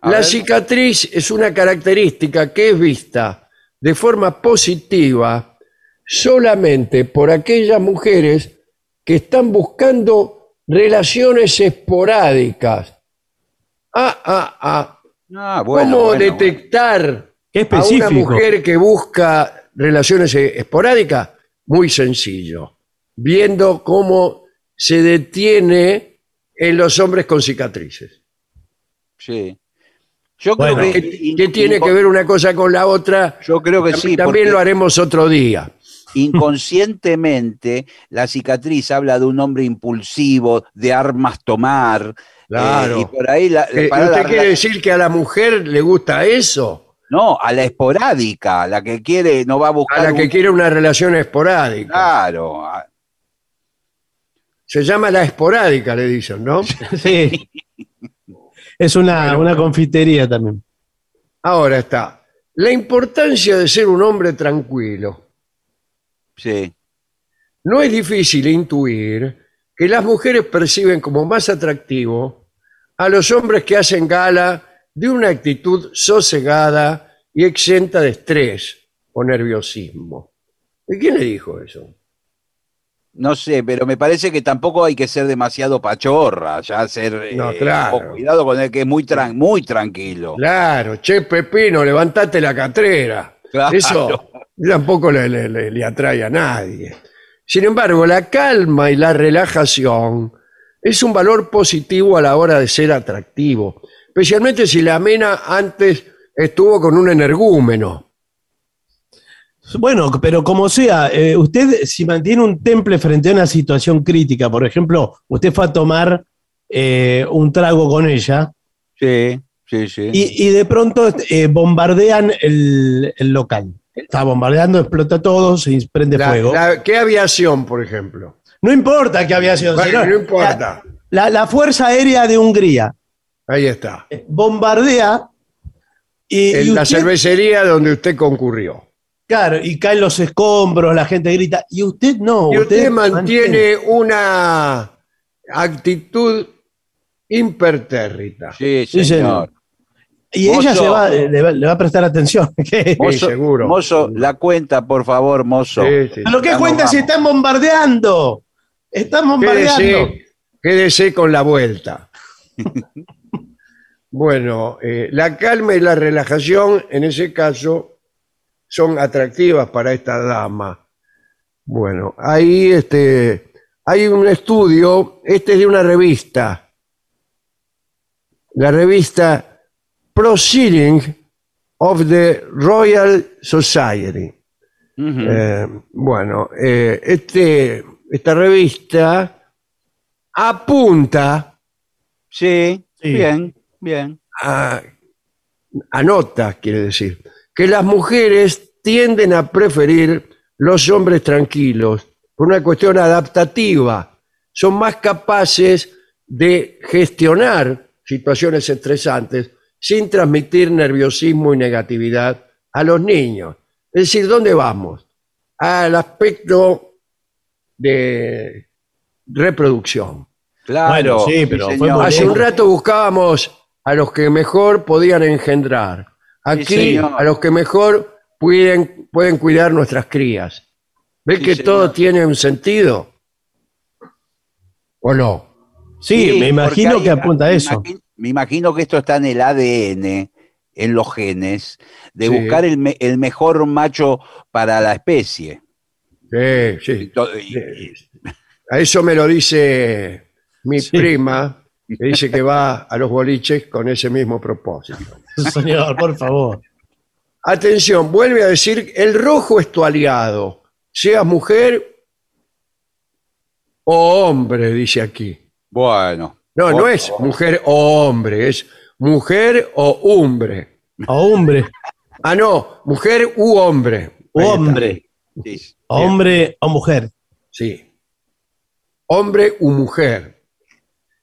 A La ver. cicatriz es una característica que es vista de forma positiva solamente por aquellas mujeres que están buscando relaciones esporádicas. Ah, ah, ah. Ah, bueno, ¿Cómo bueno, detectar Qué a una mujer que busca relaciones eh, esporádicas? Muy sencillo. Viendo cómo se detiene en los hombres con cicatrices. Sí. Yo Bueno. creo que, ¿Qué, tiene que ver una cosa con la otra? Yo creo que sí, También lo haremos otro día. inconscientemente la cicatriz habla de un hombre impulsivo, de armas tomar. Claro. eh, y por ahí la, Eh, para ¿Usted la- quiere decir que a la mujer le gusta eso? No, a la esporádica, la que quiere, no va a A buscar. la que un- quiere una relación esporádica. Claro. Se llama la esporádica, le dicen, ¿no? Sí. Es una, una confitería también. Ahora está. La importancia de ser un hombre tranquilo. Sí. No es difícil intuir que las mujeres perciben como más atractivo a los hombres que hacen gala de una actitud sosegada y exenta de estrés o nerviosismo. ¿Y quién le dijo eso? No sé, pero me parece que tampoco hay que ser demasiado pachorra, ya ser No, eh, claro. cuidado con el que es muy tran- muy tranquilo. Claro, che Pepino, levantate la catrera. Claro. Eso tampoco le, le- le- le atrae a nadie. Sin embargo, la calma y la relajación es un valor positivo a la hora de ser atractivo, especialmente si la mena antes estuvo con un energúmeno. Bueno, pero como sea, eh, usted si mantiene un temple frente a una situación crítica, por ejemplo, usted fue a tomar eh, un trago con ella Sí, sí, sí. y, y de pronto eh, bombardean el, el local. Está bombardeando, explota todo, se prende La- fuego. la- ¿Qué aviación, por ejemplo? No importa había sido. Bueno, no importa. La, la Fuerza Aérea de Hungría Ahí está. bombardea y, y En la cervecería donde usted concurrió. Claro, y caen los escombros, la gente grita. Y usted no. Y usted mantiene una actitud impertérrita. Sí, Sí, señor. señor. Y ella se va, le, va, le va a prestar atención. Mozo, seguro. mozo, la cuenta, por favor, mozo. Sí, sí. ¿Pero qué Vamos, cuenta si están bombardeando? Están bombardeando. Quédese, quédese con la vuelta. bueno, eh, la calma y la relajación en ese caso son atractivas para esta dama. Bueno, ahí este, hay un estudio, este es de una revista, la revista Proceeding of the Royal Society. Eh, bueno, eh, este, esta revista apunta, sí, Sí. bien, bien. a, anota, quiere decir, que las mujeres tienden a preferir los hombres tranquilos por una cuestión adaptativa. Son más capaces de gestionar situaciones estresantes sin transmitir nerviosismo y negatividad a los niños. Es decir, ¿dónde vamos? Al aspecto de reproducción. Claro. Bueno, sí, pero fue señor. muy Hace un rato buscábamos a los que mejor podían engendrar. Aquí, a los que mejor pueden, pueden cuidar nuestras crías. ¿Ves Sí, que señor. todo tiene un sentido? ¿O no? Sí, me imagino que apunta a me eso. imagino- me imagino que esto está en el ADN, en los genes, de Sí. buscar el, me- el mejor macho para la especie. Sí, sí. y- y- A eso me lo dice mi Sí. prima, que dice que va a los boliches con ese mismo propósito. Señor, por favor. Atención, vuelve a decir, el rojo es tu aliado, seas mujer o hombre, dice aquí. bueno. No, no es favor. mujer o hombre, es mujer o hombre. Hombre, Ah, no, mujer u hombre. Está. hombre, Sí. hombre o mujer. Sí. Hombre u mujer.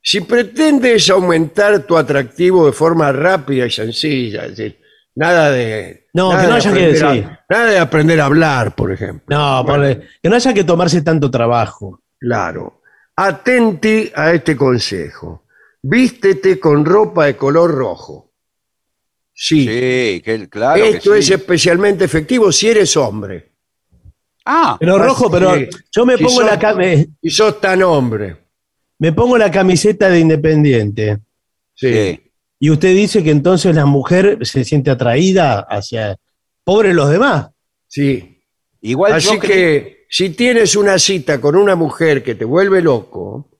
Si pretendes aumentar tu atractivo de forma rápida y sencilla, es decir, nada de. No, nada que no haya que aprender a- decir. nada de aprender a hablar, por ejemplo. No, por- que no haya que tomarse tanto trabajo. Claro. Atenti a este consejo. Vístete con ropa de color rojo. Sí. Sí, que, claro. que Esto es especialmente efectivo si eres hombre. Ah, Pero rojo, pero yo me Si pongo, sos- la, eh, Y sos tan hombre. Me pongo la camiseta de Independiente. Sí. sí. Y usted dice que entonces la mujer se siente atraída hacia pobre los demás. sí. Igual Así yo que si tienes una cita con una mujer que te vuelve loco,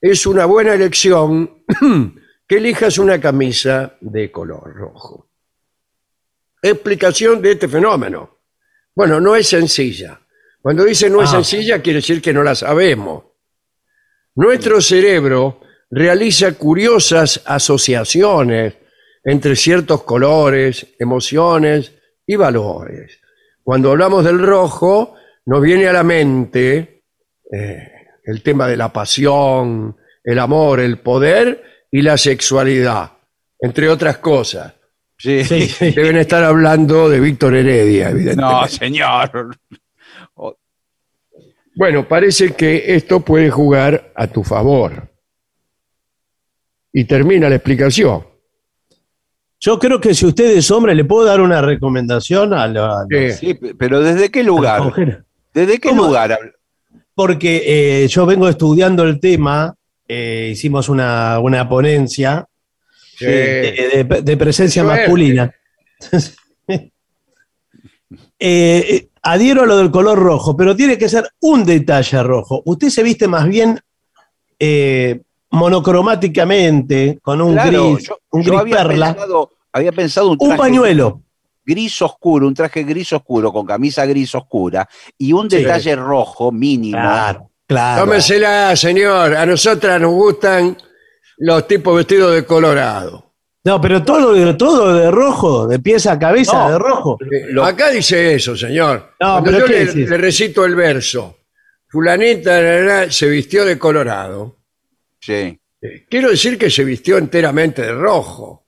es una buena elección que elijas una camisa de color rojo. Explicación de este fenómeno. Bueno, no es sencilla. Cuando dice no es Ah. sencilla, quiere decir que no la sabemos. Nuestro cerebro realiza curiosas asociaciones entre ciertos colores, emociones y valores. Cuando hablamos del rojo, nos viene a la mente eh, el tema de la pasión, el amor, el poder y la sexualidad, entre otras cosas. Sí. Sí, sí. Deben estar hablando de Víctor Heredia, evidentemente. No, señor. Bueno, parece que esto puede jugar a tu favor. Y termina la explicación. Yo creo que si usted es hombre, le puedo dar una recomendación a la, a Sí, pero ¿desde qué lugar? ¿Desde qué ¿Cómo? lugar? Porque eh, yo vengo estudiando el tema, eh, hicimos una, una ponencia sí. de, de- de presencia masculina. Eh, adhiero a lo del color rojo, pero tiene que ser un detalle rojo. Usted se viste más bien eh, monocromáticamente, con un Claro, gris, yo, un yo gris había perla, pensado, había pensado un un pañuelo. gris oscuro, un traje gris oscuro con camisa gris oscura y un Sí. detalle rojo mínimo. Claro, claro. Tómesela, señor. A nosotras nos gustan los tipos vestidos de colorado. No, pero todo de, todo de rojo, de pieza a cabeza No. de rojo. Eh, Lo- Acá dice eso, señor. No, Cuando pero yo ¿qué le, recito el verso, fulanita la, la, se vistió de colorado. Sí. eh, Quiero decir que se vistió enteramente de rojo.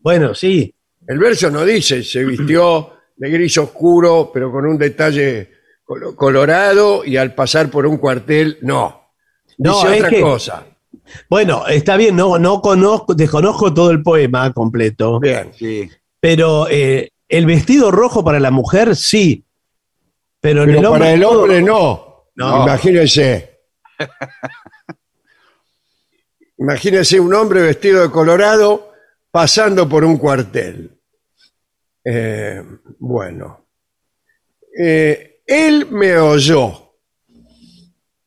Bueno, sí. El verso no dice se vistió de gris oscuro, pero con un detalle colo- colorado y al pasar por un cuartel, no. No, Dice es otra que- cosa. Bueno, está bien, no, no conozco, desconozco todo el poema completo, Bien. Sí. pero eh, el vestido rojo para la mujer sí. Pero, Pero el hombre, para el hombre no. No. Imagínense. Imagínense un hombre vestido de colorado pasando por un cuartel. Eh, bueno. Eh, él me oyó.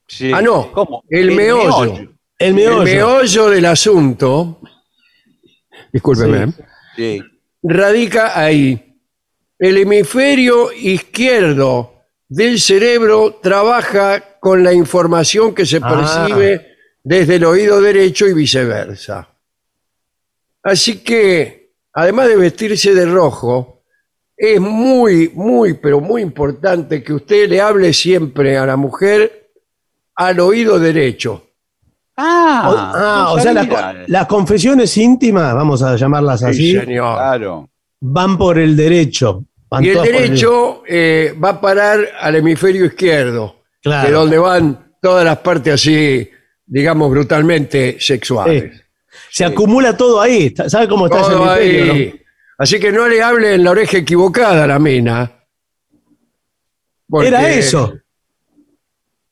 sí. Ah, no. ¿Cómo? El meollo. El meollo. El meollo del asunto, discúlpeme, Sí. radica ahí. El hemisferio izquierdo del cerebro trabaja con la información que se Ah. percibe desde el oído derecho y viceversa. Así que, además de vestirse de rojo, es muy, muy, pero muy importante que usted le hable siempre a la mujer al oído derecho. Ah, O- ah, no o sea, las, confesiones íntimas, vamos a llamarlas Sí, así, señor. Claro. van por el derecho. Van Y el derecho eh, va a parar al hemisferio izquierdo, Claro. de donde van todas las partes así, digamos, brutalmente sexuales. Se acumula todo ahí. ¿Sabe cómo está ese Todo hemisferio? ahí. no? Así que no le hable en la oreja equivocada a la mina. porque, Era eso,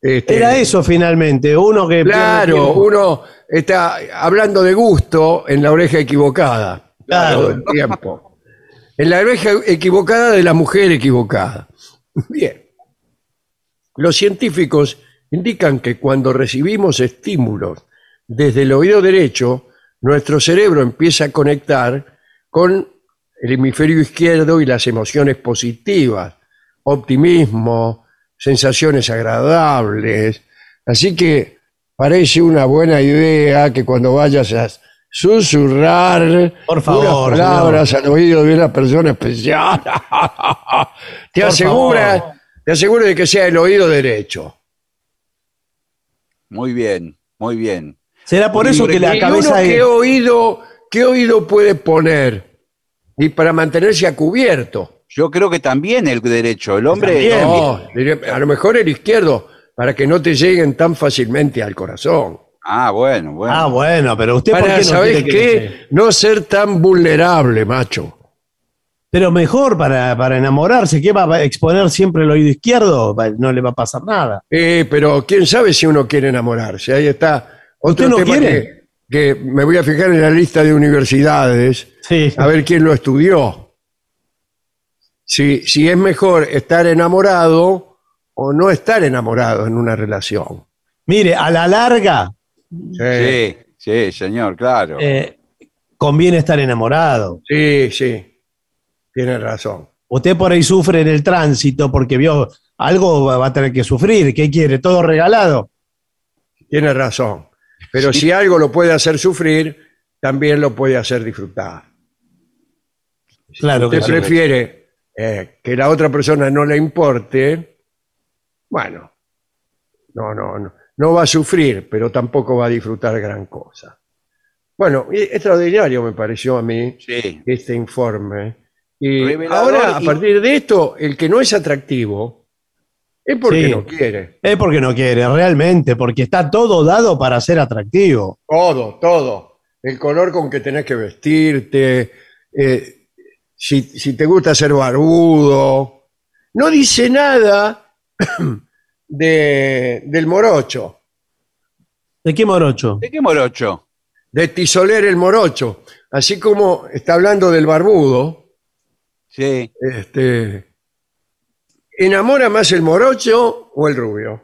este, era eso finalmente. Uno que. Claro, uno está hablando de gusto en la oreja equivocada. Claro. Todo el tiempo. En la oreja equivocada de la mujer equivocada. Bien. Los científicos indican que cuando recibimos estímulos desde el oído derecho, nuestro cerebro empieza a conectar con el hemisferio izquierdo y las emociones positivas, optimismo, sensaciones agradables. Así que parece una buena idea que cuando vayas a susurrar Por favor, unas palabras al oído de una persona especial, te Por aseguras, favor. te aseguro de que sea el oído derecho. Muy bien, muy bien. Será por eso que la ¿Y cabeza qué oído, qué oído puede poner? Y para mantenerse a cubierto. Yo creo que también el derecho, el hombre. También. No, a lo mejor el izquierdo, para que no te lleguen tan fácilmente al corazón. Ah, bueno, bueno. Ah, bueno, pero usted por Para, qué no ¿sabes quiere que qué? No ser tan vulnerable, macho. Pero mejor para, para enamorarse, ¿qué va a exponer siempre el oído izquierdo? No le va a pasar nada. Eh, pero quién sabe si uno quiere enamorarse. Ahí está otro ¿Usted no tema quiere? que, que me voy a fijar en la lista de universidades Sí. a ver quién lo estudió. Si, si es mejor estar enamorado o no estar enamorado en una relación. Mire, a la larga Sí, sí, señor, claro. eh, conviene estar enamorado. sí, sí. Tiene razón. Usted por ahí sufre en el tránsito porque vio algo va a tener que sufrir. ¿Qué quiere? ¿Todo regalado? Tiene razón. Pero si algo lo puede hacer sufrir, también lo puede hacer disfrutar. Claro que usted prefiere eh, que la otra persona no le importe, bueno, no, no, no, no va a sufrir, pero tampoco va a disfrutar gran cosa. Bueno, extraordinario me pareció a mí Sí. este informe. Y Revelador ahora, a y- partir de esto, el que no es atractivo es porque Sí. no quiere. Es porque no quiere, realmente, porque está todo dado para ser atractivo. Todo, todo. El color con que tenés que vestirte, eh, si, si te gusta ser barbudo. No dice nada de, del morocho, ¿De qué morocho? ¿De qué morocho? de tisoler el morocho. Así como está hablando del barbudo, Sí. este, ¿enamora más el morocho o el rubio?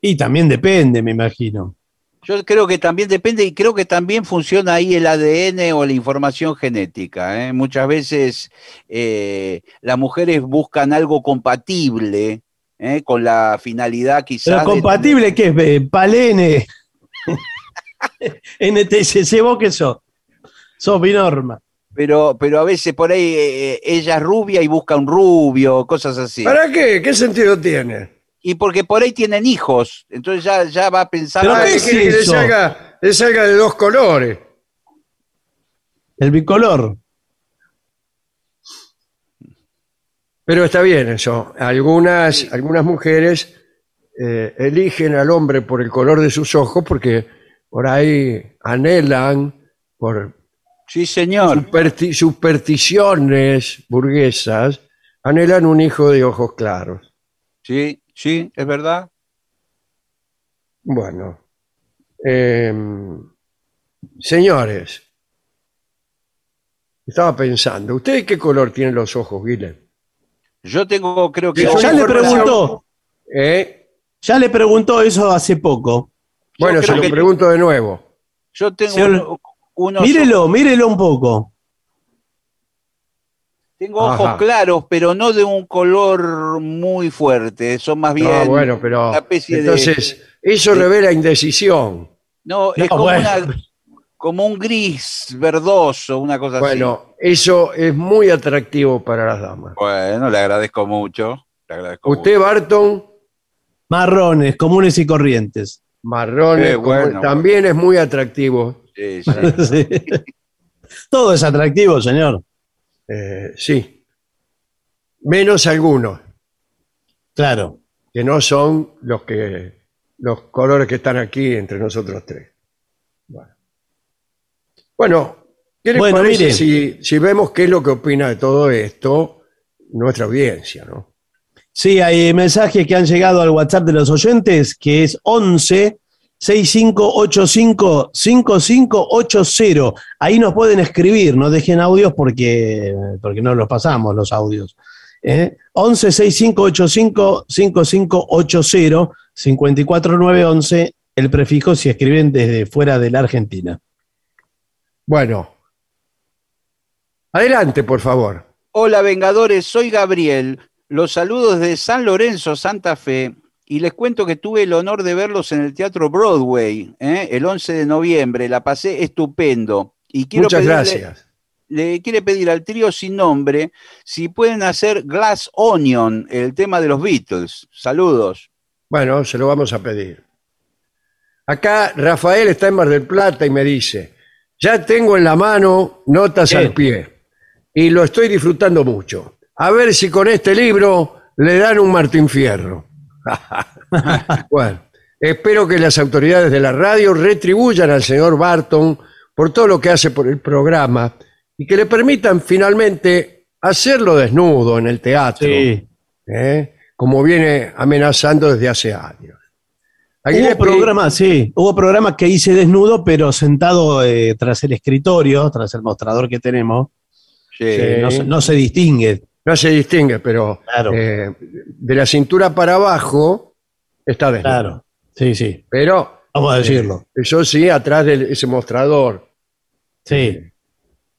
Y también depende, me imagino. Yo creo que también depende y creo que también funciona ahí el ADN o la información genética. ¿eh? Muchas veces eh, las mujeres buscan algo compatible ¿eh? con la finalidad quizás. Pero de- compatible, ¿qué es? Eh, Palene. NTSC, ¿vos qué sos? Sos Binorma. pero, pero a veces por ahí eh, ella es rubia y busca un rubio, cosas así. ¿Para qué? ¿Qué sentido tiene? Y porque por ahí tienen hijos, entonces ya, ya va a pensar. ¿Pero ah, qué ¿Qué es que le salga, le salga de dos colores? El bicolor. Pero está bien eso. Algunas, algunas mujeres eh, eligen al hombre por el color de sus ojos porque por ahí anhelan por Sí, señor. supersti- supersticiones burguesas, anhelan un hijo de ojos claros. Sí, sí, es verdad. Bueno, em, señores, estaba pensando, ¿ustedes qué color tienen los ojos, Guilherme? Yo tengo, creo que. Ya le preguntó, ¿Eh? ya le preguntó eso hace poco. Bueno, se lo pregunto de nuevo. Yo tengo Señor, uno- unos Mírelo, mírelo un poco. Tengo ojos Ajá. claros, pero no de un color muy fuerte. Son más bien. Ah, bueno, pero una especie de- entonces eso revela indecisión. No, es No, como, bueno. una- como un gris verdoso, una cosa Bueno, eso es muy atractivo para las damas. así. Bueno, le agradezco mucho. Le agradezco Usted, Barton, Marrones, comunes y corrientes. marrones, bueno. también es muy atractivo. sí. Sí. Todo es atractivo, señor. Eh, sí. Menos algunos, Claro. que no son los que los colores que están aquí entre nosotros tres. Bueno, Bueno, ¿qué les Bueno, parece mire. si, si vemos qué es lo que opina de todo esto nuestra audiencia, ¿no? Sí, hay mensajes que han llegado al WhatsApp de los oyentes, que es 11 6585 5580. Ahí nos pueden escribir, no dejen audios porque, porque no los pasamos los audios. ¿Eh? 11 6585 5580 54911, el prefijo si escriben desde fuera de la Argentina. Bueno, adelante, por favor. Hola, Vengadores, soy Gabriel. Los saludos de San Lorenzo, Santa Fe. Y les cuento que tuve el honor de verlos en el Teatro Broadway ¿eh? el 11 de noviembre. La pasé estupendo. Y quiero Muchas pedirle- gracias. le quiere pedir al trío sin nombre si pueden hacer Glass Onion, el tema de los Beatles. Saludos. Bueno, se lo vamos a pedir. Acá Rafael está en Mar del Plata y me dice, ya tengo en la mano notas ¿Qué? al pie y lo estoy disfrutando mucho. A ver si con este libro le dan un Martín Fierro. bueno, espero que las autoridades de la radio retribuyan al señor Barton por todo lo que hace por el programa y que le permitan finalmente hacerlo desnudo en el teatro. Sí. ¿eh? como viene amenazando desde hace años. Aquí Hubo programas, sí, hubo programas que hice desnudo, pero sentado eh, tras el escritorio, tras el mostrador que tenemos, Sí. Sí. no, se, no se distingue. No se distingue, pero Claro. eh, de la cintura para abajo está desnudo. Claro, sí, sí, Pero vamos a decirlo. eso sí, atrás de ese mostrador, Sí,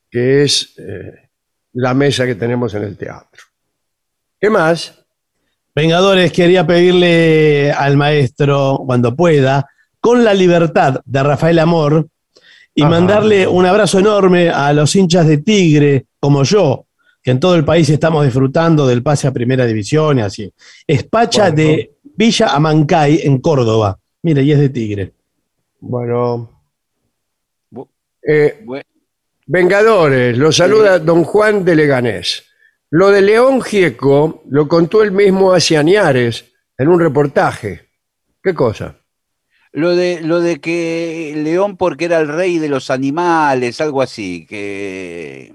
que es eh, la mesa que tenemos en el teatro. ¿Qué más? Vengadores, quería pedirle al maestro, cuando pueda, con la libertad de Rafael Amor, y Ajá. mandarle un abrazo enorme a los hinchas de Tigre, como yo, que en todo el país estamos disfrutando del pase a Primera División y así. Espacha Bueno. de Villa Amancay, en Córdoba. Mire, y es de Tigre. Bueno, Bu- eh, Vengadores, lo saluda don Juan de Leganés. Lo de León Gieco lo contó él mismo hace Añares en un reportaje. ¿Qué cosa? Lo de, lo de que León porque era el rey de los animales, algo así, que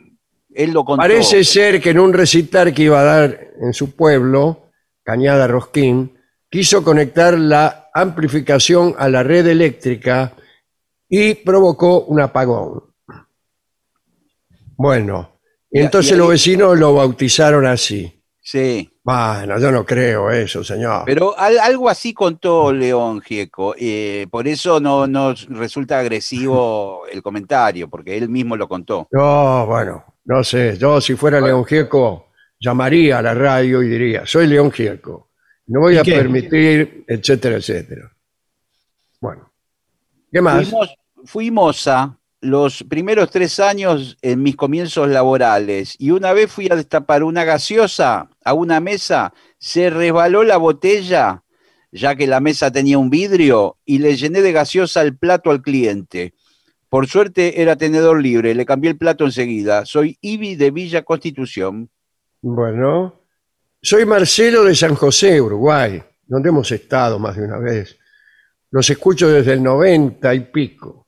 él lo contó. Parece ser que en un recital que iba a dar en su pueblo, Cañada Rosquín, quiso conectar la amplificación a la red eléctrica y provocó un apagón. Bueno, y entonces y ahí- los vecinos lo bautizaron así. Sí. Bueno, yo no creo eso, señor. Pero al- algo así contó León Gieco. eh, por eso no nos resulta agresivo el comentario, porque él mismo lo contó. No, bueno, no sé. Yo, si fuera León Gieco, llamaría a la radio y diría: Soy León Gieco. No voy ¿Y a qué? permitir, etcétera, etcétera. Bueno, ¿qué más? Fuimos, fuimos a los primeros tres años en mis comienzos laborales y una vez fui a destapar una gaseosa a una mesa, se resbaló la botella, ya que la mesa tenía un vidrio, y le llené de gaseosa el plato al cliente. Por suerte era tenedor libre, le cambié el plato enseguida. Soy Ibi de Villa Constitución. Bueno, soy Marcelo de San José, Uruguay. donde hemos estado más de una vez. Los escucho desde el 90 y pico.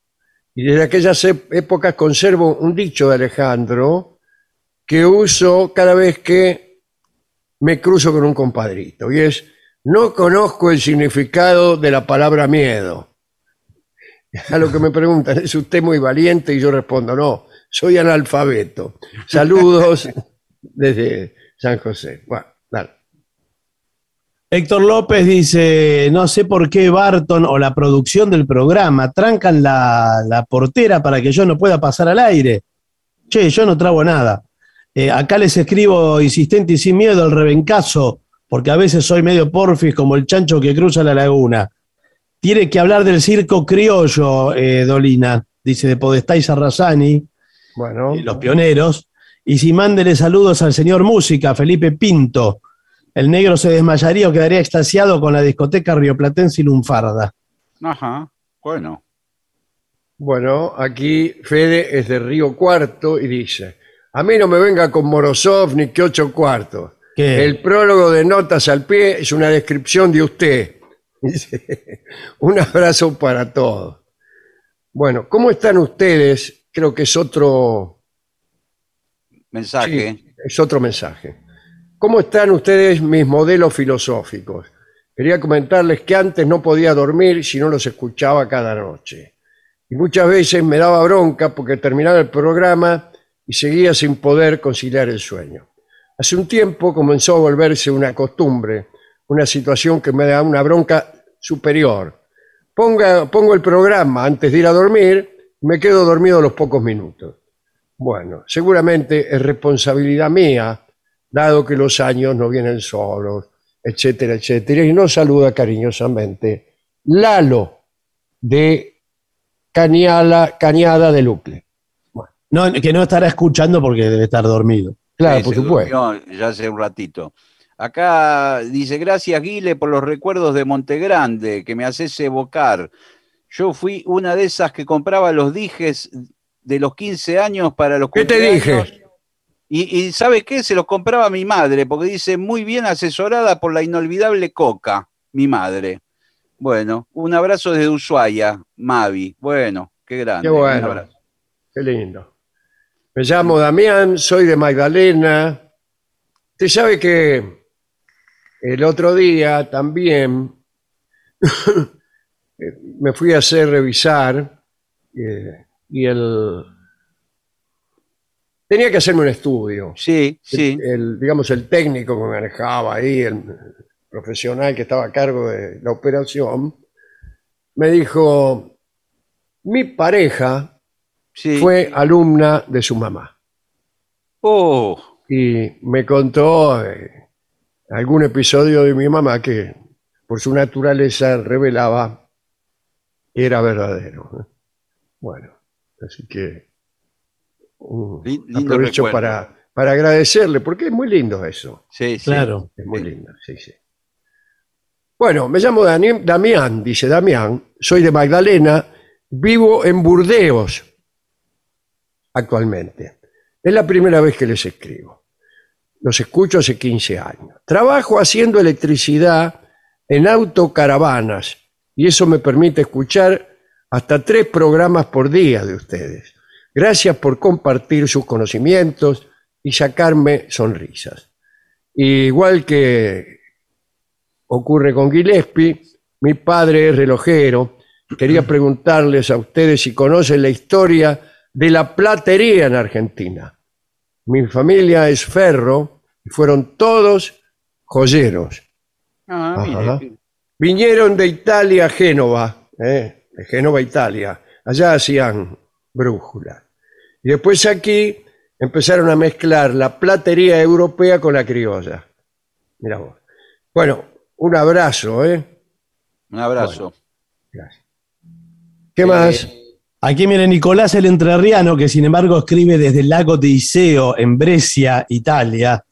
Y desde aquellas ép- épocas conservo un dicho de Alejandro que uso cada vez que me cruzo con un compadrito. Y es, no conozco el significado de la palabra miedo. A lo que me preguntan, ¿es usted muy valiente? Y yo respondo, no, soy analfabeto. Saludos desde San José. Bueno, dale. Héctor López dice, no sé por qué Barton o la producción del programa trancan la, la portera para que yo no pueda pasar al aire. Che, yo no trago nada. Eh, acá les escribo insistente y sin miedo el rebencazo, porque a veces soy medio porfis como el chancho que cruza la laguna. Tiene que hablar del circo criollo, eh, Dolina, dice de Podestá y Sarrazani, Bueno, eh, los pioneros. Y si mándele saludos al señor Música, Felipe Pinto. El negro se desmayaría o quedaría extasiado con la discoteca rioplatense y lunfarda. Ajá, bueno. bueno, aquí Fede es de Río Cuarto y dice, a mí no me venga con Morozov ni que ocho cuartos. ¿Qué? El prólogo de Notas al Pie es una descripción de usted. Dice, un abrazo para todos. Bueno, ¿cómo están ustedes? Creo que es otro, Mensaje. Sí, es otro mensaje. ¿Cómo están ustedes mis modelos filosóficos? Quería comentarles que antes no podía dormir si no los escuchaba cada noche. Y muchas veces me daba bronca porque terminaba el programa y seguía sin poder conciliar el sueño. Hace un tiempo comenzó a volverse una costumbre, una situación que me da una bronca superior. Ponga, pongo el programa antes de ir a dormir y me quedo dormido a los pocos minutos. Bueno, seguramente es responsabilidad mía, dado que los años no vienen solos, etcétera, etcétera. Y nos saluda cariñosamente Lalo de Cañala, Cañada de Lucle. No, que no estará escuchando porque debe estar dormido. Claro, Sí, por supuesto. ya hace un ratito. Acá dice, gracias Guile por los recuerdos de Montegrande, que me haces evocar. Yo fui una de esas que compraba los dijes de los 15 años para los ¿Qué te dije? Y, y ¿sabe qué? Se los compraba mi madre, porque dice, muy bien asesorada por la inolvidable Coca, mi madre. Bueno, un abrazo desde Ushuaia, Mavi. Bueno, qué grande. Qué bueno. Qué lindo. Me llamo Damián, soy de Magdalena. Usted sabe que el otro día también eh, me fui a hacer revisar eh, y el tenía que hacerme un estudio. Sí, sí. El, el, digamos el técnico que manejaba ahí, el profesional que estaba a cargo de la operación, me dijo, mi pareja sí. fue alumna de su mamá Oh, y me contó eh, algún episodio de mi mamá que por su naturaleza revelaba que era verdadero. Bueno, así que uh, Lin- lindo aprovecho recuerdo. para, para agradecerle, porque es muy lindo eso. sí, sí. Claro. Es muy lindo, sí, sí. Bueno, me llamo Dani- Damián, dice Damián, soy de Magdalena, vivo en Burdeos actualmente. Es la primera vez que les escribo. Los escucho hace 15 años. Trabajo haciendo electricidad en autocaravanas y eso me permite escuchar hasta tres programas por día de ustedes. Gracias por compartir sus conocimientos y sacarme sonrisas. Igual que ocurre con Gillespie, mi padre es relojero. Quería preguntarles a ustedes si conocen la historia de la platería en Argentina. Mi familia es ferro y fueron todos joyeros. Ah, mire. Vinieron de Italia a Génova, ¿eh? de Génova, Italia. Allá hacían brújulas. Y después aquí empezaron a mezclar la platería europea con la criolla. Mira vos. Bueno, un abrazo, ¿eh? Un abrazo. Gracias. ¿Qué más? Aquí viene Nicolás el Entrerriano, que sin embargo escribe desde el lago de Iseo, en Brescia, Italia.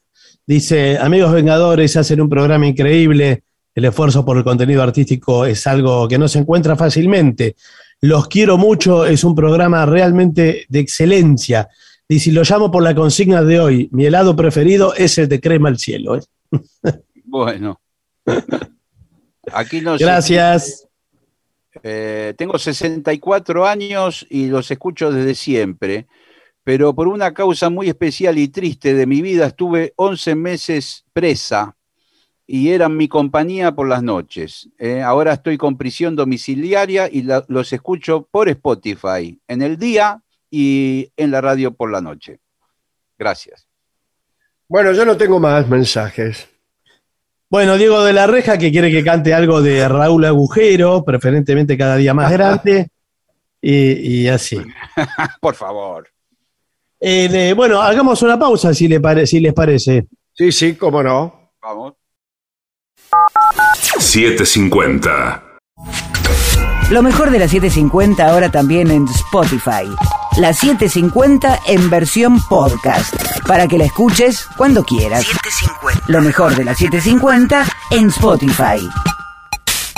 Dice, amigos Vengadores, hacen un programa increíble. El esfuerzo por el contenido artístico es algo que no se encuentra fácilmente. Los quiero mucho, es un programa realmente de excelencia. Dice, y lo llamo por la consigna de hoy. Mi helado preferido es el de crema al cielo. ¿eh? Bueno, Aquí no. Gracias. Eh, tengo 64 años y los escucho desde siempre, pero por una causa muy especial y triste de mi vida estuve 11 meses presa y eran mi compañía por las noches. Eh, ahora estoy con prisión domiciliaria y los escucho por Spotify, en el día y en la radio por la noche. Gracias. Bueno, yo no tengo más mensajes. Bueno, Diego de la Reja que quiere que cante algo de Raúl Agujero, preferentemente cada día más grande. Y, y así. Por favor. Eh, bueno, hagamos una pausa si, le pare- si les parece. Sí, sí, cómo no. Vamos. 750. Lo mejor de la 750 ahora también en Spotify. La 750 en versión podcast. Para que la escuches cuando quieras. Lo mejor de la 750 en Spotify.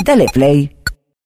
Dale play.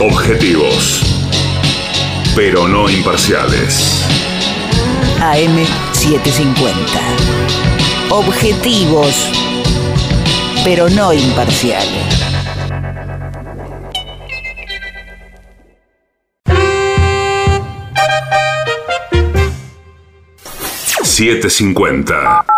Objetivos. Pero no imparciales. AM750. Objetivos, pero no imparciales. $7.50.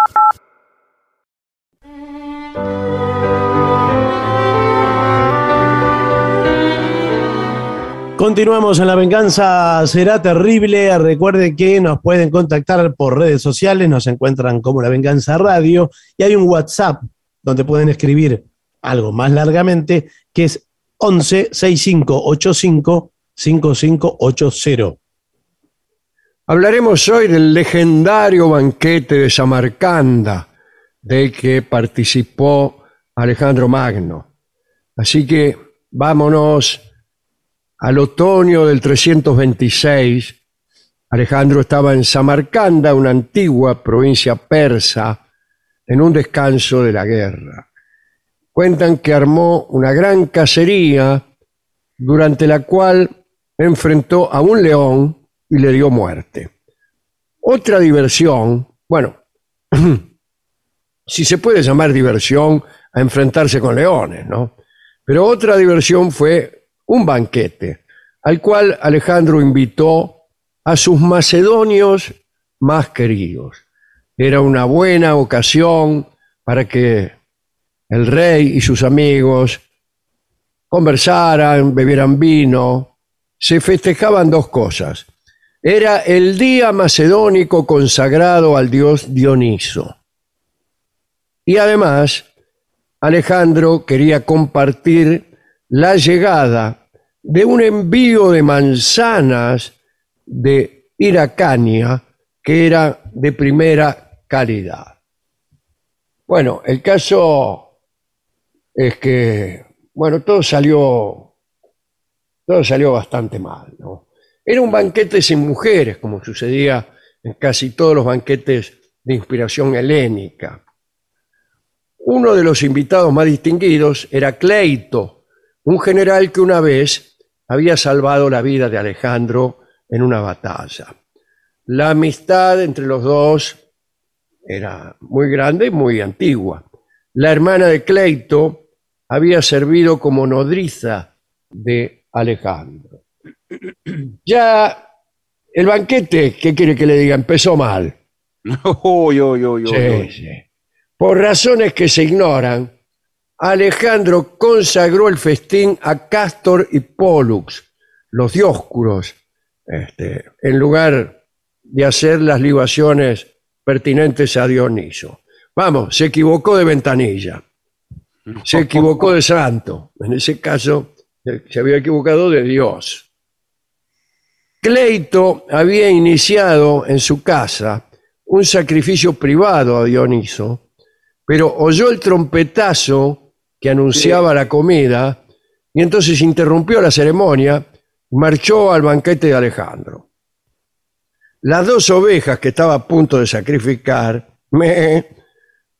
Continuamos en La Venganza Será Terrible. Recuerden que nos pueden contactar por redes sociales, nos encuentran como La Venganza Radio y hay un WhatsApp donde pueden escribir algo más largamente que es 11 65 85 5580. Hablaremos hoy del legendario banquete de Samarcanda, del que participó Alejandro Magno. Así que vámonos al otoño del 326. Alejandro estaba en Samarcanda, una antigua provincia persa, en un descanso de la guerra. Cuentan que armó una gran cacería durante la cual enfrentó a un león y le dio muerte. Otra diversión, bueno, si se puede llamar diversión a enfrentarse con leones, ¿no? Pero otra diversión fue un banquete al cual Alejandro invitó a sus macedonios más queridos. Era una buena ocasión para que el rey y sus amigos conversaran, bebieran vino, se festejaban dos cosas. Era el día macedónico consagrado al dios Dioniso. Y además, Alejandro quería compartir la llegada de un envío de manzanas de Iracania que era de primera calidad. Bueno, el caso es que, bueno, todo salió, todo salió bastante mal, ¿no? Era un banquete sin mujeres, como sucedía en casi todos los banquetes de inspiración helénica. Uno de los invitados más distinguidos era Cleito, un general que una vez había salvado la vida de Alejandro en una batalla. La amistad entre los dos era muy grande y muy antigua. La hermana de Cleito había servido como nodriza de Alejandro. Ya el banquete, ¿qué quiere que le diga? Empezó mal. Uy, uy, uy, uy, Sí, uy. sí. Por razones que se ignoran, Alejandro consagró el festín a Castor y Pollux, los dioscuros, este, en lugar de hacer las libaciones pertinentes a Dioniso. Vamos, se equivocó de ventanilla, se equivocó de santo, en ese caso se había equivocado de Dios. Cleito había iniciado en su casa un sacrificio privado a Dioniso, pero oyó el trompetazo que anunciaba la comida y entonces interrumpió la ceremonia y marchó al banquete de Alejandro. Las dos ovejas que estaba a punto de sacrificar me,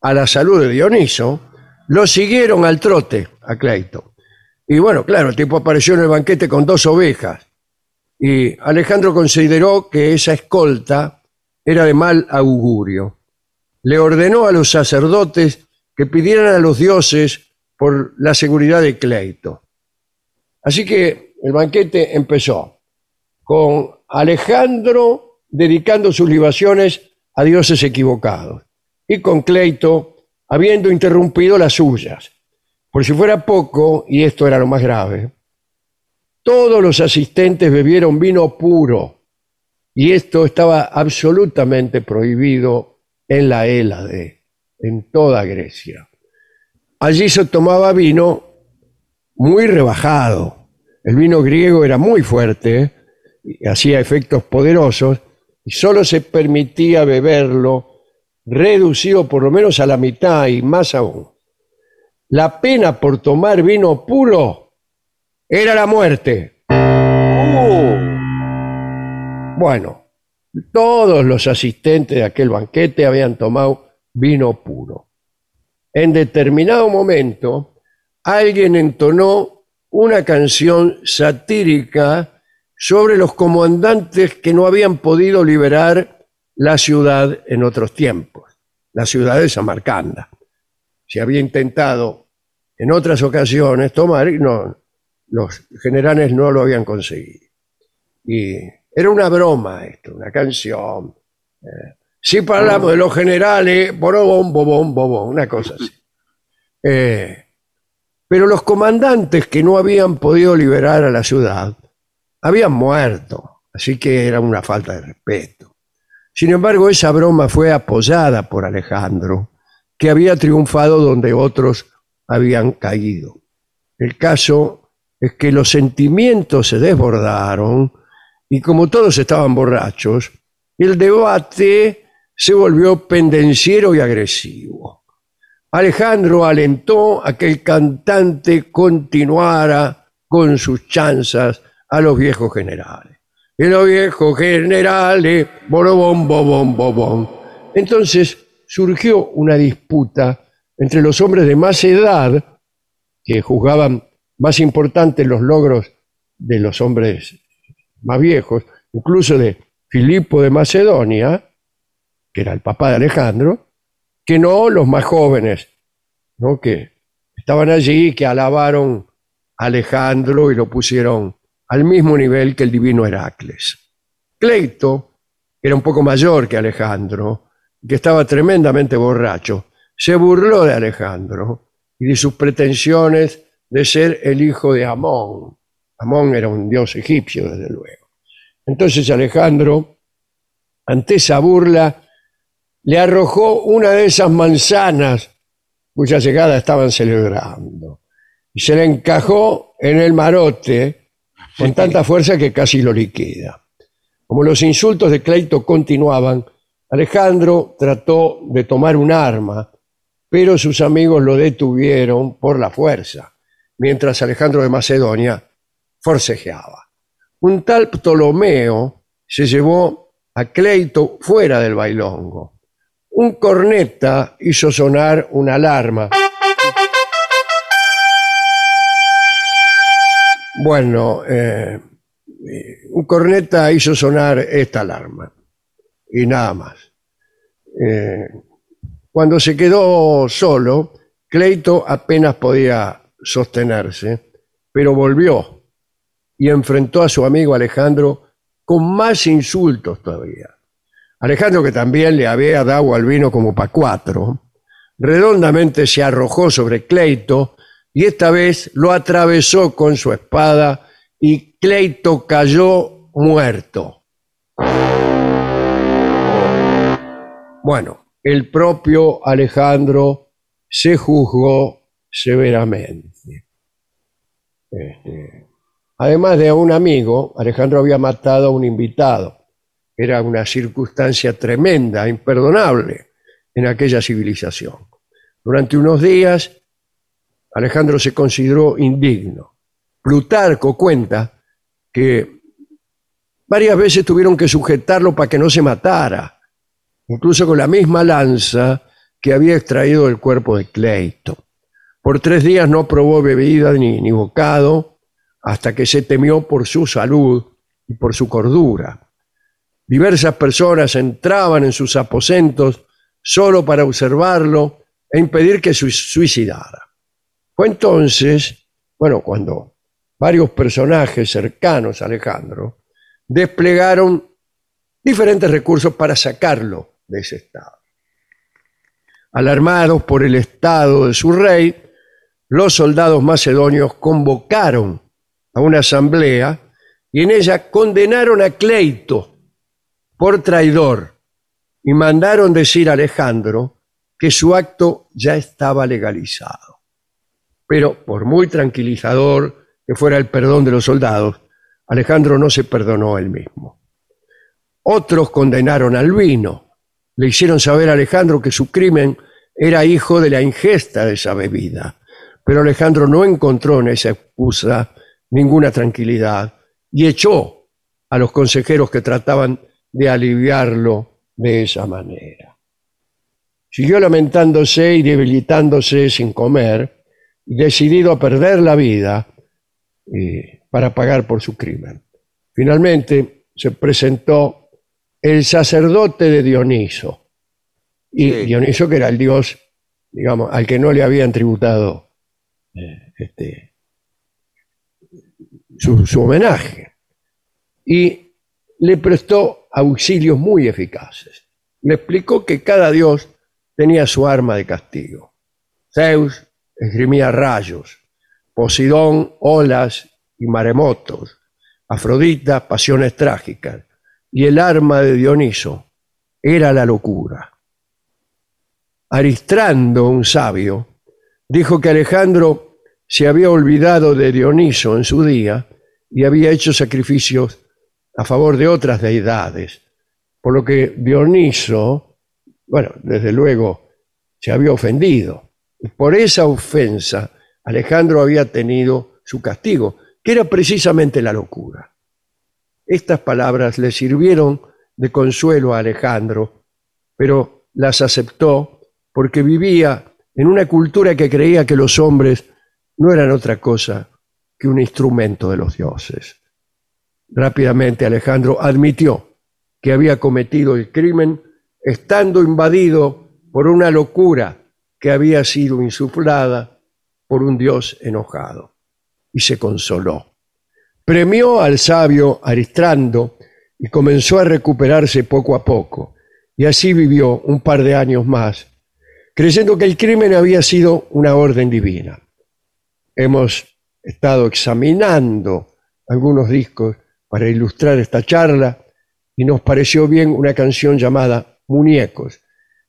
a la salud de Dioniso lo siguieron al trote a Cleito. Y bueno, claro, el tipo apareció en el banquete con dos ovejas. Y Alejandro consideró que esa escolta era de mal augurio. Le ordenó a los sacerdotes que pidieran a los dioses por la seguridad de Cleito. Así que el banquete empezó con Alejandro dedicando sus libaciones a dioses equivocados y con Cleito habiendo interrumpido las suyas. Por si fuera poco, y esto era lo más grave, todos los asistentes bebieron vino puro y esto estaba absolutamente prohibido en la Hélade, en toda Grecia. Allí se tomaba vino muy rebajado. El vino griego era muy fuerte, hacía efectos poderosos y solo se permitía beberlo reducido por lo menos a la mitad y más aún. La pena por tomar vino puro era la muerte. Bueno, todos los asistentes de aquel banquete habían tomado vino puro. En determinado momento, alguien entonó una canción satírica sobre los comandantes que no habían podido liberar la ciudad en otros tiempos, la ciudad de Samarcanda. Se había intentado en otras ocasiones tomar y no, los generales no lo habían conseguido. Y era una broma esto, una canción. Eh, si hablamos de los generales, borobón, bobón, bobón, una cosa así. Eh, pero los comandantes que no habían podido liberar a la ciudad habían muerto, así que era una falta de respeto. Sin embargo, esa broma fue apoyada por Alejandro, que había triunfado donde otros habían caído. El caso es que los sentimientos se desbordaron y como todos estaban borrachos, el debate se volvió pendenciero y agresivo. Alejandro alentó a que el cantante continuara con sus chanzas a los viejos generales y los viejos generales, borobón, bobón, bobón. Entonces surgió una disputa entre los hombres de más edad, que juzgaban más importantes los logros de los hombres más viejos, incluso de Filipo de Macedonia, que era el papá de Alejandro, que no los más jóvenes, ¿no? que estaban allí, que alabaron a Alejandro y lo pusieron al mismo nivel que el divino Heracles. Cleito, que era un poco mayor que Alejandro, que estaba tremendamente borracho, se burló de Alejandro y de sus pretensiones de ser el hijo de Amón. Amón era un dios egipcio, desde luego. Entonces Alejandro, ante esa burla, le arrojó una de esas manzanas cuya llegada estaban celebrando y se le encajó en el marote con tanta fuerza que casi lo liquida. Como los insultos de Cleito continuaban, Alejandro trató de tomar un arma, pero sus amigos lo detuvieron por la fuerza, mientras Alejandro de Macedonia forcejeaba. Un tal Ptolomeo se llevó a Cleito fuera del bailongo. Un corneta hizo sonar una alarma Bueno, eh, un corneta hizo sonar esta alarma y nada más. Eh, cuando se quedó solo, Cleito apenas podía sostenerse, pero volvió y enfrentó a su amigo Alejandro con más insultos todavía. Alejandro, que también le había dado al vino como para cuatro, redondamente se arrojó sobre Cleito y esta vez lo atravesó con su espada y Cleito cayó muerto. Bueno, el propio Alejandro se juzgó severamente. Este, además de a un amigo, Alejandro había matado a un invitado. Era una circunstancia tremenda, imperdonable en aquella civilización. Durante unos días Alejandro se consideró indigno Plutarco cuenta que varias veces tuvieron que sujetarlo para que no se matara, incluso con la misma lanza que había extraído del cuerpo de Cleito. Por tres días no probó bebida ni, ni bocado, hasta que se temió por su salud y por su cordura. Diversas personas entraban en sus aposentos solo para observarlo e impedir que se suicidara. Fue entonces, bueno, cuando varios personajes cercanos a Alejandro desplegaron diferentes recursos para sacarlo de ese estado. Alarmados por el estado de su rey, los soldados macedonios convocaron a una asamblea y en ella condenaron a Cleito por traidor y mandaron decir a Alejandro que su acto ya estaba legalizado. Pero por muy tranquilizador que fuera el perdón de los soldados, Alejandro no se perdonó él mismo. Otros condenaron al vino. Le hicieron saber a Alejandro que su crimen era hijo de la ingesta de esa bebida. Pero Alejandro no encontró en esa excusa ninguna tranquilidad y echó a los consejeros que trataban de aliviarlo de esa manera. Siguió lamentándose y debilitándose sin comer, decidido a perder la vida eh, para pagar por su crimen. Finalmente se presentó el sacerdote de Dioniso, y Sí. Dioniso que era el dios, digamos, al que no le habían tributado eh, este, su, su homenaje. Y le prestó auxilios muy eficaces. Le explicó que cada dios tenía su arma de castigo. Zeus esgrimía rayos, Poseidón olas y maremotos, Afrodita pasiones trágicas, y el arma de Dioniso era la locura. Aristrando, un sabio, dijo que Alejandro se había olvidado de Dioniso en su día y había hecho sacrificios a favor de otras deidades, por lo que Dioniso, bueno, desde luego, se había ofendido. Y por esa ofensa, Alejandro había tenido su castigo, que era precisamente la locura. Estas palabras le sirvieron de consuelo a Alejandro, pero las aceptó porque vivía en una cultura que creía que los hombres no eran otra cosa que un instrumento de los dioses. Rápidamente Alejandro admitió que había cometido el crimen estando invadido por una locura que había sido insuflada por un dios enojado y se consoló. Premió al sabio Aristrando y comenzó a recuperarse poco a poco, y así vivió un par de años más, creyendo que el crimen había sido una orden divina. Hemos estado examinando algunos discos para ilustrar esta charla y nos pareció bien una canción llamada Muñecos,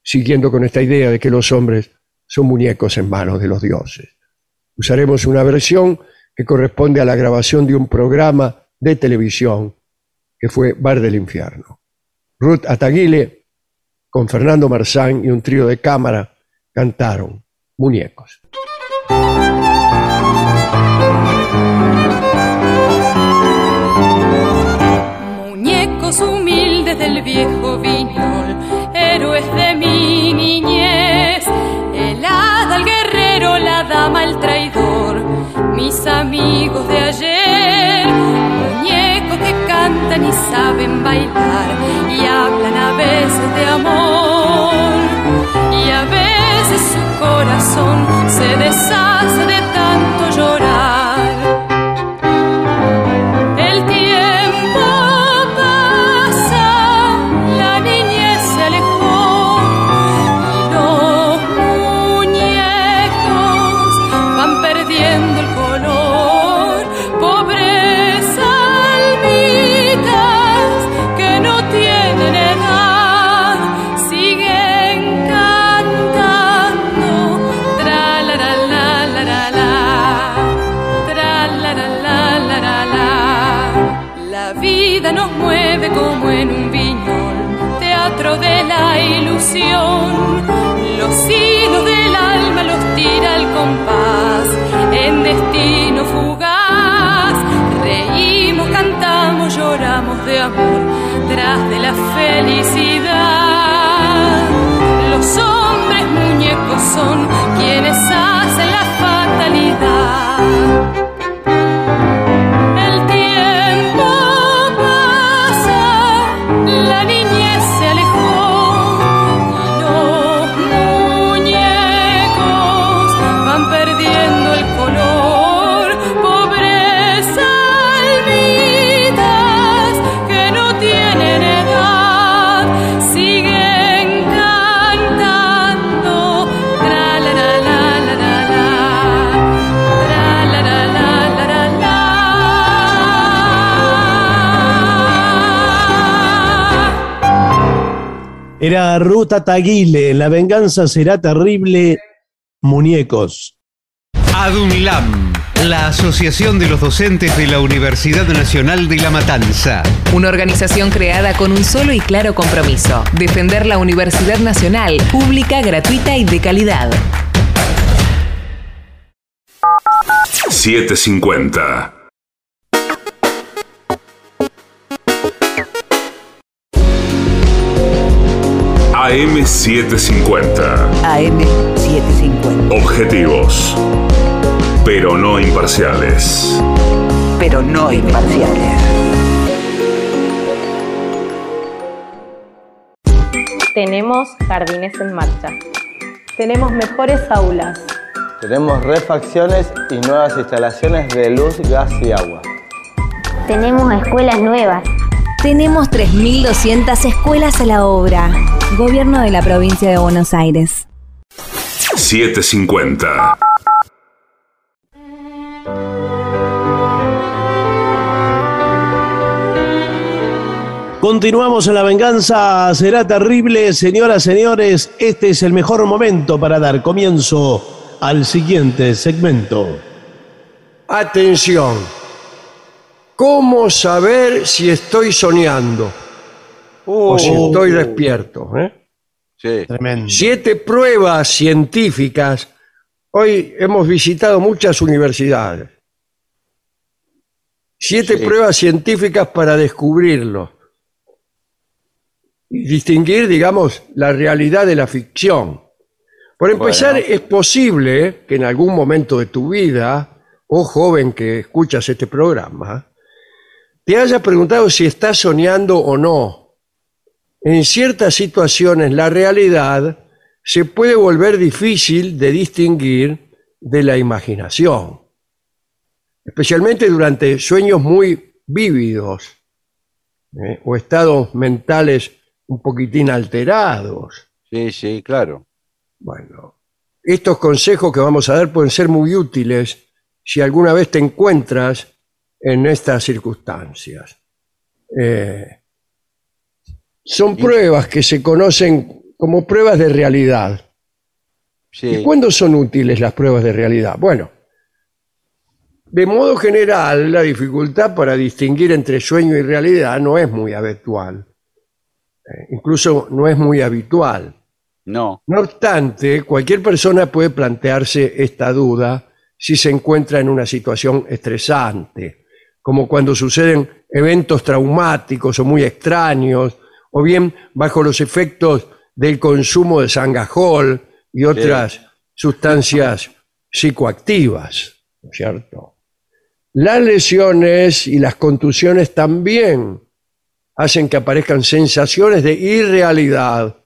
siguiendo con esta idea de que los hombres son muñecos en manos de los dioses. Usaremos una versión que corresponde a la grabación de un programa de televisión que fue Bar del Infierno. Ruth Ataguile, con Fernando Marzán y un trío de cámara, cantaron Muñecos. Viejo viñol, héroes de mi niñez, el hada, el guerrero, la dama, el traidor, mis amigos de ayer, muñecos que cantan y saben bailar y hablan a veces de amor. Y a veces su corazón se deshace de tanto llorar. son quienes hacen la fatalidad. Era Ruta Taguile, la venganza será terrible, muñecos. ADUNLAM, la Asociación de los Docentes de la Universidad Nacional de La Matanza. Una organización creada con un solo y claro compromiso, defender la Universidad Nacional, pública, gratuita y de calidad. 750. AM750. AM750. Objetivos. Pero no imparciales. Pero no imparciales. Tenemos jardines en marcha. Tenemos mejores aulas. Tenemos refacciones y nuevas instalaciones de luz, gas y agua. Tenemos escuelas nuevas. Tenemos 3.200 escuelas a la obra. Gobierno de la provincia de Buenos Aires. 750. Continuamos en la venganza, será terrible, señoras, señores. Este es el mejor momento para dar comienzo al siguiente segmento. Atención. ¿Cómo saber si estoy soñando o si Uh. estoy despierto? eh? Sí. Tremendo. Siete pruebas científicas. Hoy hemos visitado muchas universidades. Siete Sí. pruebas científicas para descubrirlo. Y distinguir, digamos, la realidad de la ficción. Por empezar, Bueno. es posible que en algún momento de tu vida, o joven que escuchas este programa, te hayas preguntado si estás soñando o no. En ciertas situaciones la realidad se puede volver difícil de distinguir de la imaginación, especialmente durante sueños muy vívidos ¿eh? o estados mentales un poquitín alterados. Sí, sí, claro. Bueno, estos consejos que vamos a dar pueden ser muy útiles si alguna vez te encuentras en estas circunstancias. Eh, son pruebas que se conocen como pruebas de realidad. Sí. ¿Y cuándo son útiles las pruebas de realidad? Bueno, de modo general, la dificultad para distinguir entre sueño y realidad no es muy habitual. Eh, incluso no es muy habitual. No. No obstante, cualquier persona puede plantearse esta duda si se encuentra en una situación estresante, como cuando suceden eventos traumáticos o muy extraños, o bien bajo los efectos del consumo de sangajol y otras sustancias psicoactivas, ¿no es cierto? Las lesiones y las contusiones también hacen que aparezcan sensaciones de irrealidad.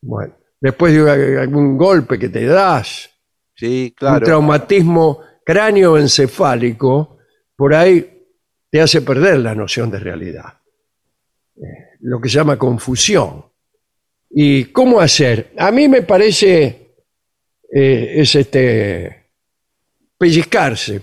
Bueno, después de algún golpe que te das, Sí, un claro. traumatismo cráneoencefálico, por ahí te hace perder la noción de realidad. Eh, lo que se llama confusión. ¿Y cómo hacer? A mí me parece eh, es este pellizcarse.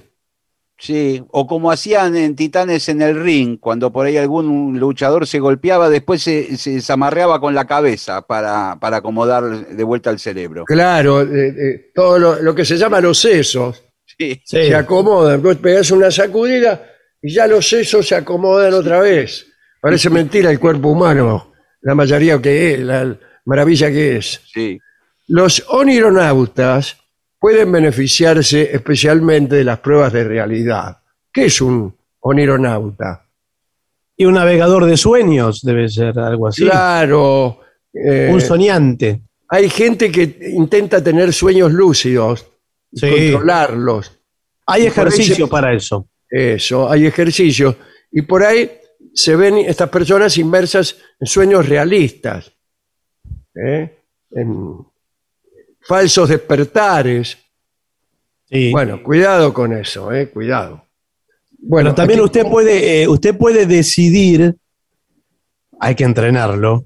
Sí, o como hacían en Titanes en el ring, cuando por ahí algún luchador se golpeaba, después se, se desamarreaba con la cabeza para, para acomodar de vuelta el cerebro. Claro, eh, eh, todo lo, lo que se llama los sesos Sí, se acomodan. Vos pegas una sacudida y ya los sesos se acomodan otra vez. Parece mentira el cuerpo humano, la mayoría que es, la maravilla que es. sí. Los onironautas pueden beneficiarse especialmente de las pruebas de realidad. ¿Qué es un onironauta? Y un navegador de sueños debe ser algo así. Claro. eh, Un soñante. hay gente que intenta tener sueños lúcidos y Sí. controlarlos. Hay Y ejercicio se- para eso. Eso, hay ejercicios. Y por ahí se ven estas personas inmersas en sueños realistas, ¿eh? en falsos despertares. Sí. Bueno, cuidado con eso, ¿eh? cuidado. Bueno, Pero también aquí- usted puede, eh, usted puede decidir, hay que entrenarlo,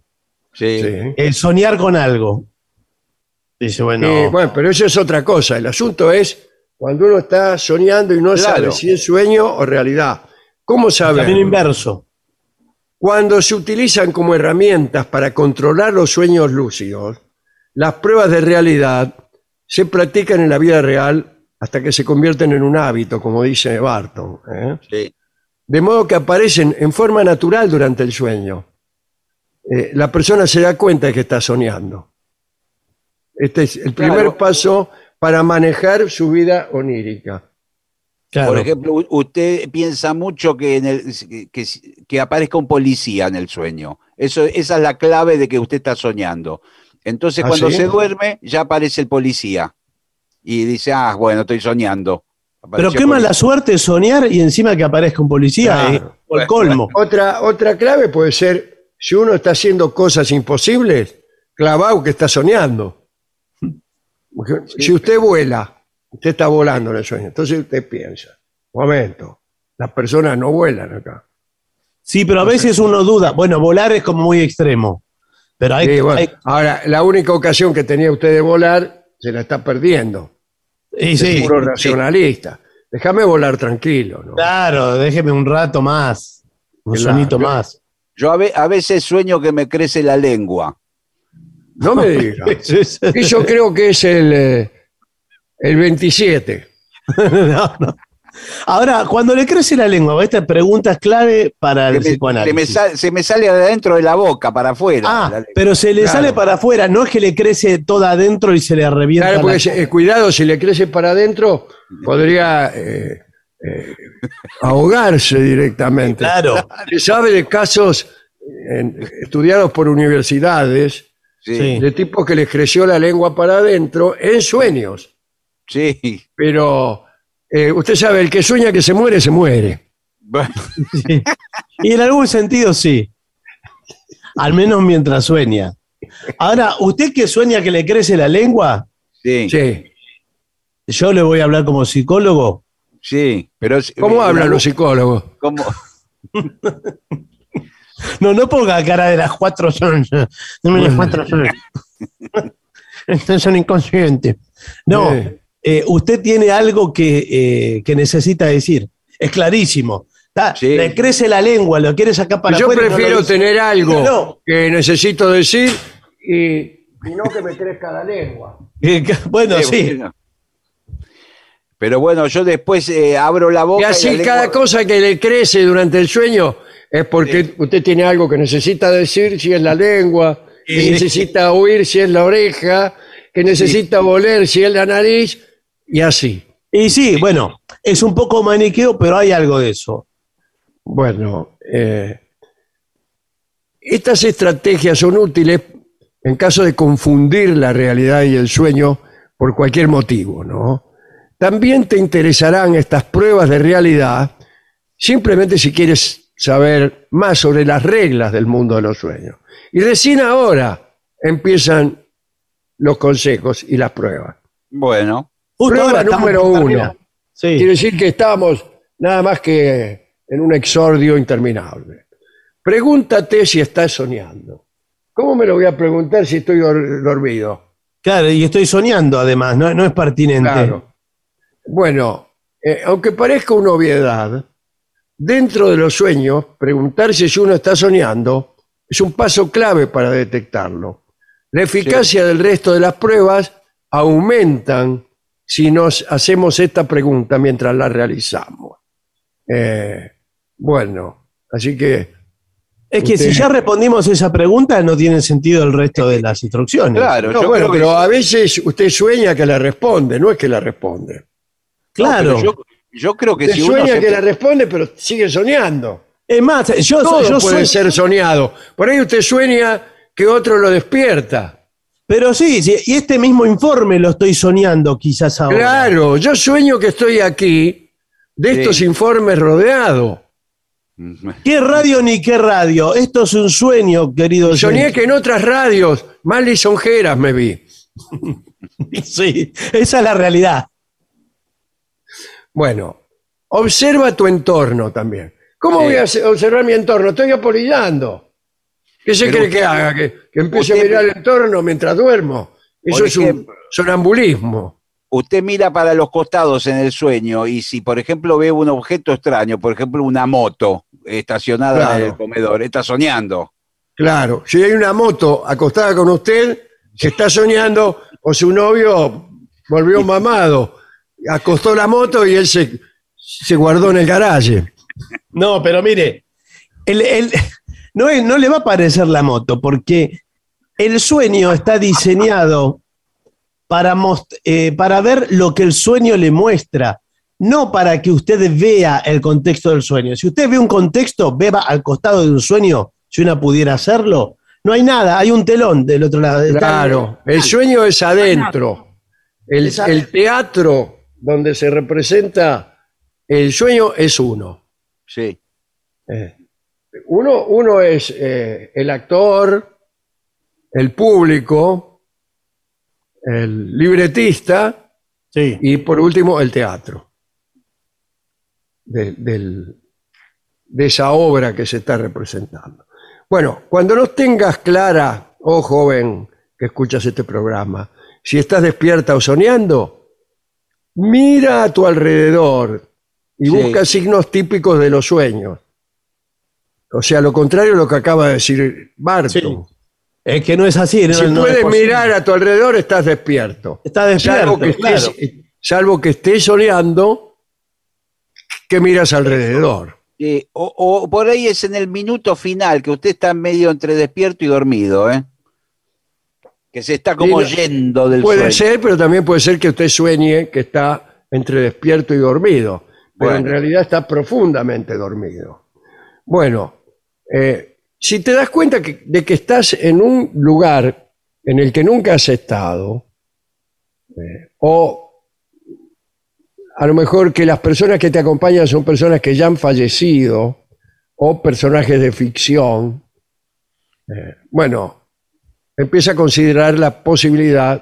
Sí. Sí. el soñar con algo. Dice, bueno, Eh, bueno, pero eso es otra cosa. El asunto es cuando uno está soñando y no Claro. sabe si es sueño o realidad. ¿Cómo saber? camino inverso. Cuando se utilizan como herramientas para controlar los sueños lúcidos, las pruebas de realidad se practican en la vida real hasta que se convierten en un hábito, como dice Barton. ¿eh? Sí. De modo que aparecen en forma natural durante el sueño. Eh, la persona se da cuenta de que está soñando. Este es el primer Claro. paso para manejar su vida onírica. Claro. Por ejemplo, usted piensa mucho que, en el, que, que aparezca un policía en el sueño. Eso, esa es la clave de que usted está soñando. Entonces, ¿Ah, cuando sí? se duerme, ya aparece el policía. Y dice, ah, bueno, estoy soñando. Pero qué mala suerte soñar y encima que aparezca un policía. Claro. eh, o el colmo. Otra, otra clave puede ser, si uno está haciendo cosas imposibles, clavado que está soñando. Porque Si usted vuela, usted está volando en el sueño, entonces usted piensa, momento, las personas no vuelan acá. Sí, pero a veces uno duda. Bueno, volar es como muy extremo. Pero hay, Sí, bueno, hay- ahora, la única ocasión que tenía usted de volar, se la está perdiendo. y Es sí, puro racionalista. Déjame volar tranquilo, ¿no? claro, déjeme un rato más. Un Claro. sonito más. Yo a, ve- a veces sueño que me crece la lengua. No me diga. Eso creo que es el, eh, el 27. No, no. Ahora, cuando le crece la lengua, esta pregunta es clave para el Que me- se, me psicoanálisis. sal- se me sale de adentro de la boca para afuera. la Ah, pero se le Claro. sale para afuera, no es que le crece toda adentro y se le revienta. Claro, la- porque eh, cuidado, si le crece para adentro, podría eh, eh, ahogarse directamente. Claro. Se sabe de casos estudiados por universidades Sí, de tipos que les creció la lengua para adentro en sueños. sí. Pero eh, usted sabe, el que sueña que se muere, se muere. Bueno, Sí. Y en algún sentido sí. Al menos mientras sueña. Ahora, ¿usted que sueña que le crece la lengua? sí, sí, Sí. Yo le voy a hablar como psicólogo. pero es- ¿Cómo hablan los psicólogos? ¿Cómo? No, no ponga cara de las cuatro son. Deme las cuatro son. Estos son inconscientes. No, eh, usted tiene algo que, eh, que necesita decir. Es clarísimo. Está- Sí. Le crece la lengua, lo quiere sacar para Yo afuera y no lo prefiero tener algo No. que necesito decir y, y no que me crezca la lengua. Eh, que- Bueno, sí. bueno. Pero bueno, yo después eh, abro la boca. Y así la lengua- cada cosa que le crece durante el sueño es porque usted tiene algo que necesita decir, si es la lengua, que Sí. necesita oír, si es la oreja, que necesita oler, si es la nariz, y así. Y sí, bueno, es un poco maniqueo, pero hay algo de eso. Bueno, eh, estas estrategias son útiles en caso de confundir la realidad y el sueño por cualquier motivo, ¿no? También te interesarán estas pruebas de realidad simplemente si quieres saber más sobre las reglas del mundo de los sueños. Y recién ahora empiezan los consejos y las pruebas. Bueno, Justo Prueba ahora número uno. Sí. Quiere decir que estamos nada más que en un exordio interminable. Pregúntate si estás soñando. ¿Cómo me lo voy a preguntar si estoy dor- dormido? Claro, y estoy soñando además, no, no es pertinente. Claro. Bueno, eh, aunque parezca una obviedad, dentro de los sueños, preguntarse si uno está soñando es un paso clave para detectarlo. La eficacia del resto de las pruebas aumentan si nos hacemos esta pregunta mientras la realizamos. Eh, bueno, así que Es que Usted- si ya respondimos esa pregunta, no tiene sentido el resto de las instrucciones. claro, No, yo bueno, creo que pero a veces usted sueña que la responde, no es que la responde. Claro. No, pero yo, yo creo que si uno sueña se- que la responde, pero sigue soñando. Es más, yo, Todo yo puede soy- ser soñado. Por ahí usted sueña que otro lo despierta. Pero sí, sí, y este mismo informe lo estoy soñando quizás ahora. Claro, yo sueño que estoy aquí, de Sí. estos informes rodeado. ¿Qué radio ni qué radio? Esto es un sueño, querido. Soñé oyente. que en otras radios, más lisonjeras me vi. Sí, esa es la realidad. Bueno, observa tu entorno también. ¿Cómo Sí. voy a se- observar mi entorno? Estoy apolillando. ¿Qué se Pero cree usted- que haga? ¿Que, que empiece usted- a mirar el entorno mientras duermo? Eso Por es un ejemplo. sonambulismo. usted mira para los costados en el sueño y si, por ejemplo, ve un objeto extraño, por ejemplo, una moto estacionada Claro. en el comedor, está soñando. Claro, si hay una moto acostada con usted, está soñando o su novio volvió mamado, acostó la moto y él se, se guardó en el garaje. No, pero mire, el- el- no, no le va a parecer la moto, porque el sueño está diseñado para, most- eh, para ver lo que el sueño le muestra, no para que usted vea el contexto del sueño. Si usted ve un contexto, beba al costado de un sueño, si una pudiera hacerlo, no hay nada, hay un telón del otro lado. Está- Claro, el sueño es adentro. El, Es adentro. el teatro donde se representa el sueño es uno. Sí. Eh, uno, uno es eh, el actor, el público, el libretista Sí. y por último el teatro. De, del- de esa obra que se está representando. Bueno, cuando no tengas clara, oh joven que escuchas este programa, si estás despierta o soñando, mira a tu alrededor y Sí. busca signos típicos de los sueños. O sea, lo contrario a lo que acaba de decir Barton. Es que no es así. no- si no es puedes posible. mirar a tu alrededor, estás despierto. Está despierto, Salvo que, estés, claro. salvo que estés soñando, que miras alrededor. Eh, o, o por ahí es en el minuto final, que usted está medio entre despierto y dormido, ¿eh? Que se está como Sí, yendo del Puede sueño. ser, pero también puede ser que usted sueñe que está entre despierto y dormido. Pero en realidad está profundamente dormido. Bueno, eh, si te das cuenta que- de que estás en un lugar en el que nunca has estado, eh, o a lo mejor que las personas que te acompañan son personas que ya han fallecido, o personajes de ficción, eh, bueno, empieza a considerar la posibilidad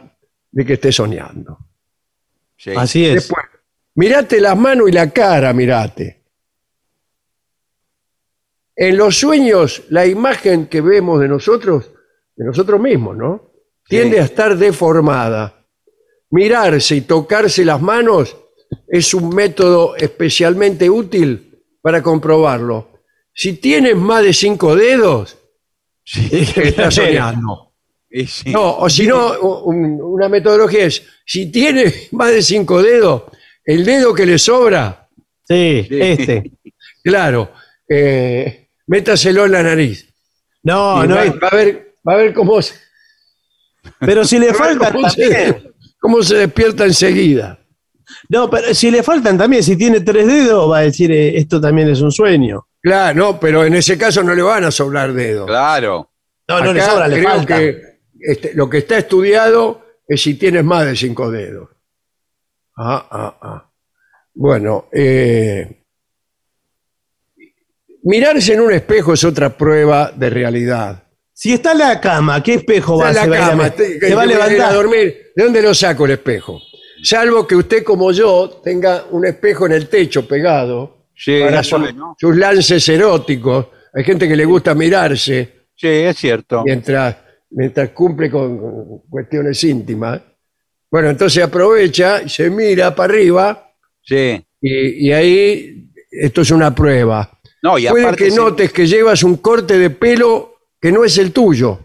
de que estés soñando. Sí. Así es. Después, mirate las manos y la cara, mirate. En los sueños, la imagen que vemos de nosotros, de nosotros mismos, ¿no? Tiende Sí. a estar deformada. Mirarse y tocarse las manos es un método especialmente útil para comprobarlo. Si tienes más de cinco dedos, estás soñando. Sí. No, o si no, un- una metodología es, si tiene más de cinco dedos, el dedo que le sobra, Sí, Sí. este. claro, eh, métaselo en la nariz. No, Y no va, es. va a ver, va a ver cómo, se- Pero si le va a ver faltan cómo también. se, cómo se despierta enseguida. No, pero si le faltan también, si tiene tres dedos, va a decir eh, esto también es un sueño. Claro, no, pero en ese caso no le van a sobrar dedos. Claro. No, no le Acá sobra, le creo falta. que este, lo que está estudiado es si tienes más de cinco dedos. Ah, ah, ah. Bueno, eh, mirarse en un espejo es otra prueba de realidad. Si está en la cama, ¿qué espejo va, Está en a la a cama, met- te- se va a levantar? dormir. ¿De dónde lo saco el espejo? Salvo que usted, como yo, tenga un espejo en el techo pegado Sí, para sus lances eróticos. Hay gente que le gusta mirarse Sí, es cierto. mientras, mientras cumple con, cuestiones íntimas. Bueno, entonces aprovecha y se mira para arriba Sí. y, y ahí esto es una prueba. No, y Puede aparte que se- notes que llevas un corte de pelo que no es el tuyo.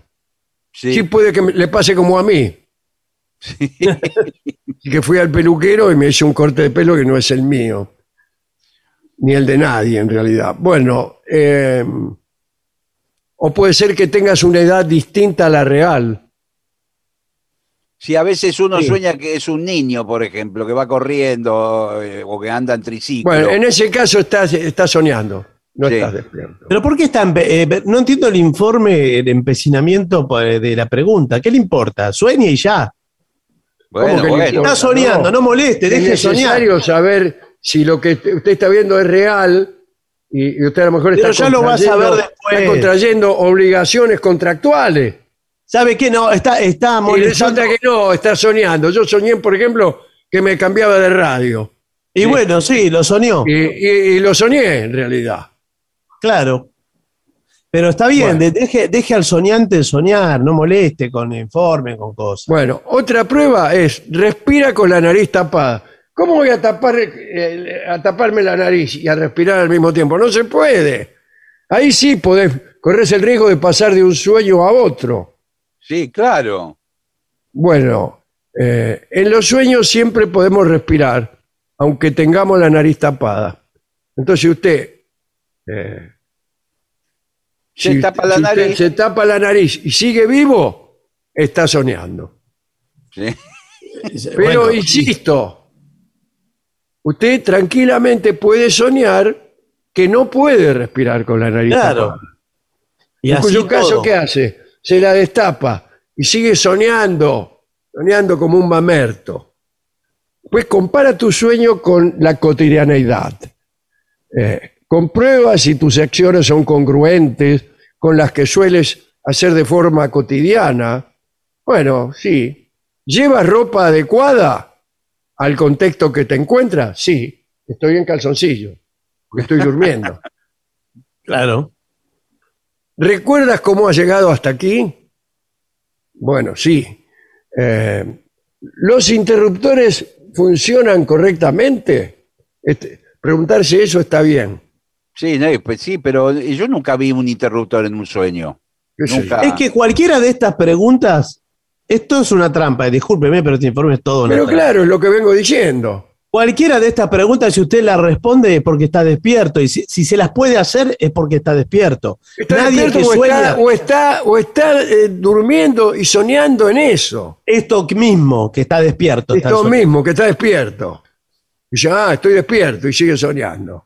Sí. Sí, puede que me- le pase como a mí. Que fui al peluquero y me hizo un corte de pelo que no es el mío. Ni el de nadie, en realidad. Bueno, eh, o puede ser que tengas una edad distinta a la real. Si a veces uno Sí. sueña que es un niño, por ejemplo, que va corriendo eh, o que anda en triciclo. Bueno, en ese caso estás, estás soñando, no Sí. estás despierto. Pero ¿por qué está empe- eh, no entiendo el informe de empecinamiento pues, de la pregunta. ¿Qué le importa? Sueñe y ya. Bueno. Está soñando, no moleste, es deje soñar. necesario saber si lo que usted está viendo es real y, y usted a lo mejor Pero está, ya lo va a saber después. Está contrayendo obligaciones contractuales. ¿Sabe qué? No, está, está Y molestando. resulta que no, está soñando. Yo soñé, por ejemplo, que me cambiaba de radio. Y bueno, sí, lo soñó. Y, y- y lo soñé, en realidad. Claro. Pero está bien, Bueno. deje, deje al soñante soñar, no moleste con informe, con cosas. Bueno, otra prueba es respira con la nariz tapada. ¿Cómo voy a tapar eh, a taparme la nariz y a respirar al mismo tiempo? No se puede. Ahí sí podés, corres el riesgo de pasar de un sueño a otro. Sí, claro. Bueno, eh, en los sueños siempre podemos respirar, aunque tengamos la nariz tapada. Entonces usted... eh, Se si tapa la si usted nariz. se tapa la nariz y sigue vivo, está soñando. Sí. Pero Bueno, insisto, usted tranquilamente puede soñar que no puede respirar con la nariz Claro. tapada. Y en así cuyo caso. ¿qué hace? Se la destapa y sigue soñando, soñando como un mamerto. Pues compara tu sueño con la cotidianeidad. Eh, comprueba si tus acciones son congruentes con las que sueles hacer de forma cotidiana. Bueno, sí. ¿Llevas ropa adecuada al contexto que te encuentras? Sí. Estoy en calzoncillo, porque estoy durmiendo. Claro. ¿Recuerdas cómo has llegado hasta aquí? Bueno, sí. Eh, ¿Los interruptores funcionan correctamente? Este, preguntarse eso está bien. Sí, no, pues sí, pero yo nunca vi un interruptor en un sueño. ¿Qué sé Nunca. Es que cualquiera de estas preguntas, esto es una trampa, discúlpeme, pero este informe es todo una Pero trampa. claro, es lo que vengo diciendo. Cualquiera de estas preguntas, si usted las responde es porque está despierto, y si, si se las puede hacer es porque está despierto. Está Nadie despierto que o sueña está, o está, o está, eh, durmiendo y soñando en eso. esto mismo, que está despierto. Esto mismo, que está despierto. Y dice, ah, estoy despierto y sigue soñando.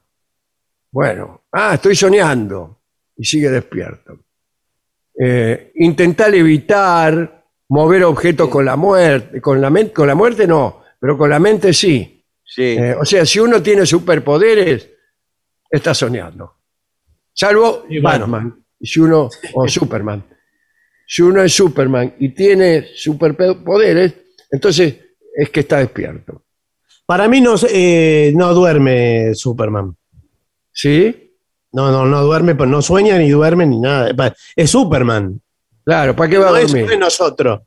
Bueno, ah, estoy soñando y sigue despierto. Eh, intentar evitar mover objetos con la muerte. Con la, mente, con la muerte no, pero con la mente sí. Sí. Eh, o sea, si uno tiene superpoderes, está soñando. Salvo Y bueno. Batman, y si uno, o Superman. Si uno es Superman y tiene superpoderes, entonces es que está despierto. Para mí no, eh, no duerme Superman. ¿Sí? No, no, no duerme, pues no sueña ni duerme ni nada. Es Superman. Claro, ¿para qué va No a dormir? no es nosotros.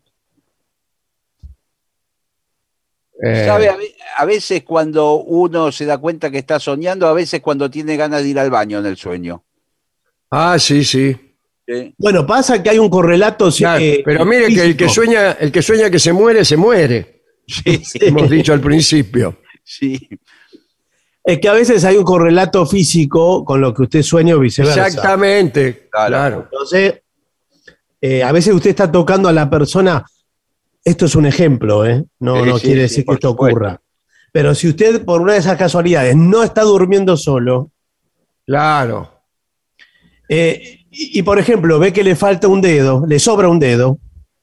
Eh, ¿Sabe? A, ve- a veces cuando uno se da cuenta que está soñando, a veces cuando tiene ganas de ir al baño en el sueño. Ah, sí, sí. Sí. Bueno, pasa que hay un correlato. sí, Claro, eh, pero mire que el que sueña, el que sueña que se muere, se muere. Sí, Hemos dicho al principio. sí. Es que a veces hay un correlato físico con lo que usted sueña o viceversa. Exactamente. Claro. Claro. Entonces, eh, a veces usted está tocando a la persona. Esto es un ejemplo, ¿eh? No, no sí, quiere sí, decir que esto supuesto. ocurra. Pero si usted, por una de esas casualidades, no está durmiendo solo, Claro. eh, y, y, por ejemplo ve que le falta un dedo, le sobra un dedo,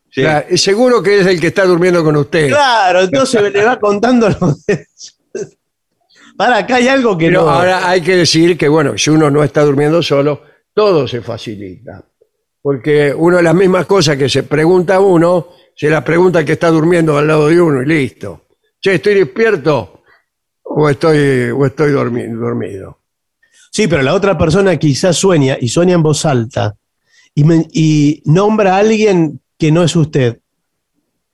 Sí. Claro, y seguro que es el que está durmiendo con usted. claro, entonces le va contando los dedos. Para, acá hay algo que Pero no. ahora hay que decir que, bueno, si uno no está durmiendo solo, todo se facilita. Porque una de las mismas cosas que se pregunta a uno, se las pregunta al que está durmiendo al lado de uno y listo. Che, ¿estoy despierto o estoy, o estoy dormi- dormido? Sí, pero la otra persona quizás sueña y sueña en voz alta y, nombra a alguien que no es usted.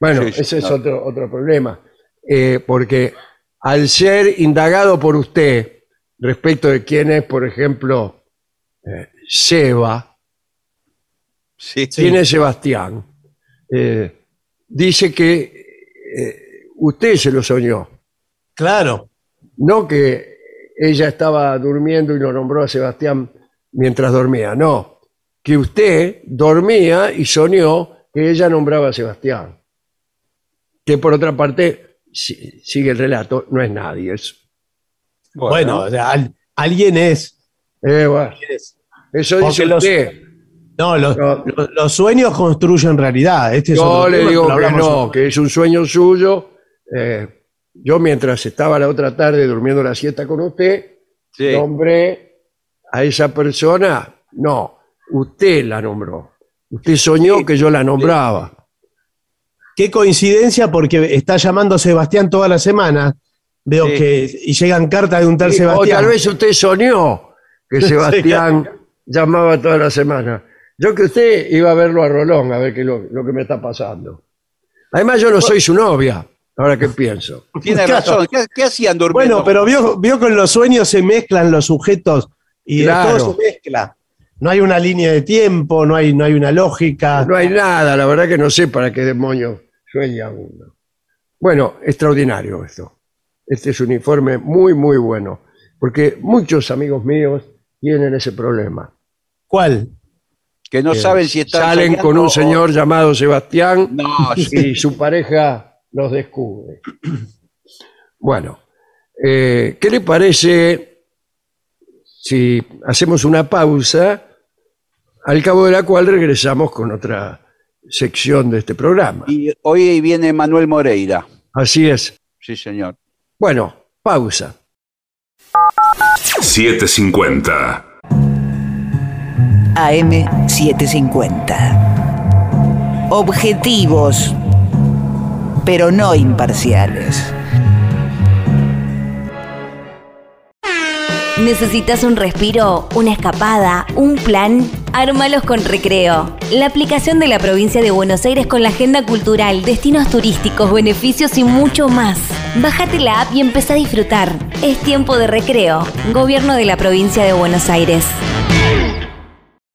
Bueno, Sí, sí, ese es no. otro, otro problema. Eh, porque al ser indagado por usted respecto de quién es, por ejemplo, eh, Seba, Sí. quién es Sebastián, eh, dice que eh, usted se lo soñó, Claro. no que ella estaba durmiendo y lo nombró a Sebastián mientras dormía, no, que usted dormía y soñó que ella nombraba a Sebastián. Que por otra parte, si- sigue el relato, no es nadie. Es, Bueno, o sea, al- alguien es. eh, bueno, alguien es. eso dice los- usted. No, los, No. los- los sueños construyen realidad. Este Yo le digo que no, que es un sueño suyo. Eh, yo mientras estaba la otra tarde durmiendo la siesta con usted, Sí. nombré a esa persona. No, usted la nombró. Usted soñó que yo la nombraba. Qué coincidencia porque está llamando Sebastián toda la semana. Veo Sí. que y llegan cartas de un tal Y- o Sebastián. tal vez usted soñó que Sebastián llamaba toda la semana. Yo que usted iba a verlo a Rolón, a ver qué es lo, lo que me está pasando. Además, yo no soy su novia, ahora que pienso. Tiene Claro. razón. ¿Qué, qué hacían durmiendo? Bueno, pero vio, vio que en los sueños se mezclan los sujetos y Claro. todo se mezcla. No hay una línea de tiempo, no hay, no hay una lógica. No hay nada, la verdad que no sé para qué demonios sueña uno. Bueno, extraordinario esto. Este es un informe muy, muy bueno, porque muchos amigos míos tienen ese problema. ¿Cuál? Que no Eh, saben si están Salen con un o- señor llamado Sebastián No, y su pareja los descubre. Bueno, eh, ¿qué le parece si hacemos una pausa, al cabo de la cual regresamos con otra sección de este programa? Y hoy viene Manuel Moreira. Así es. Sí, señor. Bueno, pausa. 750. AM750. Objetivos, pero no imparciales. ¿Necesitas un respiro, una escapada, un plan? Ármalos con Recreo. La aplicación de la provincia de Buenos Aires con la agenda cultural, destinos turísticos, beneficios y mucho más. Bájate la app y empieza a disfrutar. Es tiempo de recreo. Gobierno de la provincia de Buenos Aires.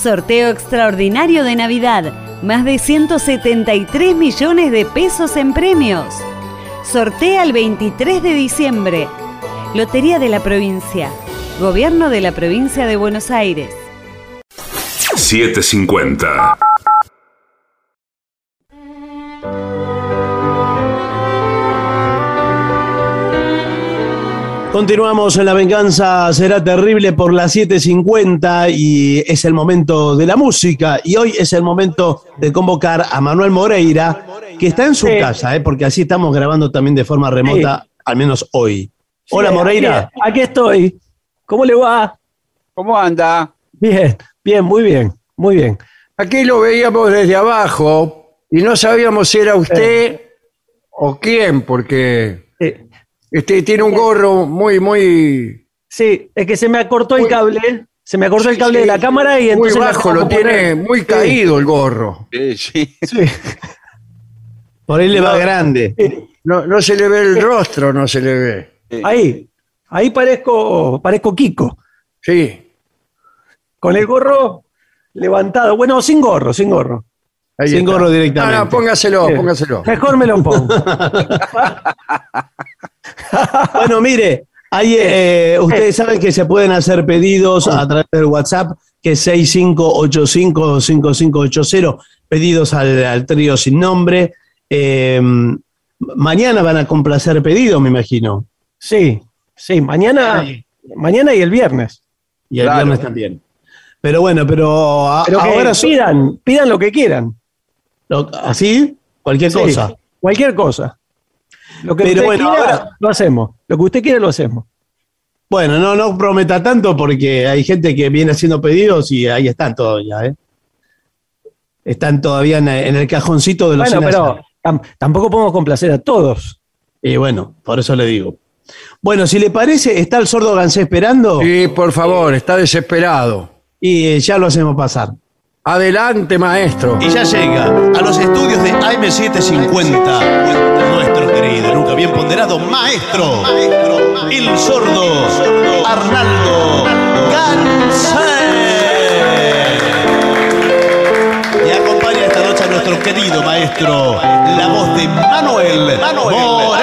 Sorteo extraordinario de Navidad. Más de 173 millones de pesos en premios. Sortea el 23 de diciembre. Lotería de la provincia. Gobierno de la provincia de Buenos Aires. 750. Continuamos en La Venganza Será Terrible por las 7.50 y es el momento de la música y hoy es el momento de convocar a Manuel Moreira que está en su Sí. casa, ¿eh? porque así estamos grabando también de forma remota, al menos hoy. Hola Sí, Moreira. Aquí, aquí estoy. ¿Cómo le va? ¿Cómo anda? Bien, bien, muy bien, muy bien. Aquí lo veíamos desde abajo y no sabíamos si era usted o quién, porque este tiene un gorro muy, muy... Sí, es que se me acortó el cable, se me acortó el cable de la cámara y muy entonces... me bajo, lo tiene poner- muy Sí. caído el gorro. Sí. Por ahí le va grande. No, no se le ve el rostro, no se le ve. Ahí, ahí parezco, parezco Kiko. Sí. Con el gorro levantado. Bueno, sin gorro, sin gorro. Ahí Sin está. gorro directamente. No, no, póngaselo, Sí. póngaselo. Mejor me lo pongo. Bueno, mire, ahí, eh, ustedes saben que se pueden hacer pedidos a través del WhatsApp, que es 65855580, pedidos al, al trío sin nombre. Eh, mañana van a complacer pedidos, me imagino. Sí, sí, mañana, mañana y el viernes. Y el Claro. viernes también. Pero bueno, pero, a- Pero que ahora pidan, pidan lo que quieran. lo- así, cualquier Sí, cosa. Cualquier cosa. Lo que Pero usted bueno, quiera, ahora- lo hacemos. Lo que usted quiera, lo hacemos. Bueno, no, no prometa tanto porque hay gente que viene haciendo pedidos y ahí están todavía, ¿eh? Están todavía en, en el cajoncito de los Bueno, pero tam- tampoco podemos complacer a todos. Y bueno, por eso le digo. Bueno, si le parece, ¿está el sordo Gansé esperando? Sí, por favor, está desesperado. Y eh, ya lo hacemos pasar. Adelante, maestro. Y ya llega a los estudios de AM750 nuestro querido, nunca bien ponderado maestro, el sordo Arnaldo Gansé. Y acompaña esta noche a nuestro querido maestro, la voz de Manuel, Moreira.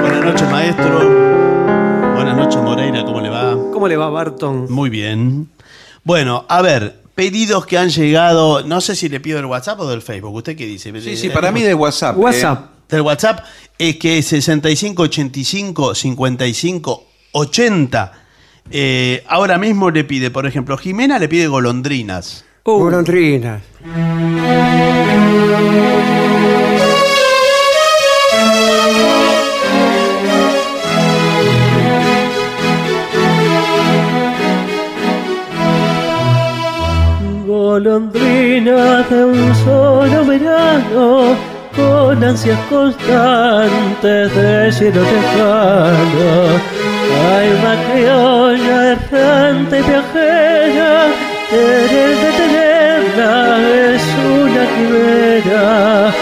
Buenas noches, maestro. Buenas noches, Moreira, ¿cómo le va? ¿Cómo le va, Barton? Muy bien. Bueno, a ver, pedidos que han llegado, no sé si le pido del WhatsApp o del Facebook. ¿Usted qué dice? Sí, sí, para mí de WhatsApp. WhatsApp. Del WhatsApp es que es 6585 55 80. Eh, ahora mismo le pide, por ejemplo, Jimena le pide golondrinas. Golondrinas. golondrina de un solo verano, con ansias constantes de cielo lejano. Alma criolla, errante viajera, querer detenerla es una quimera.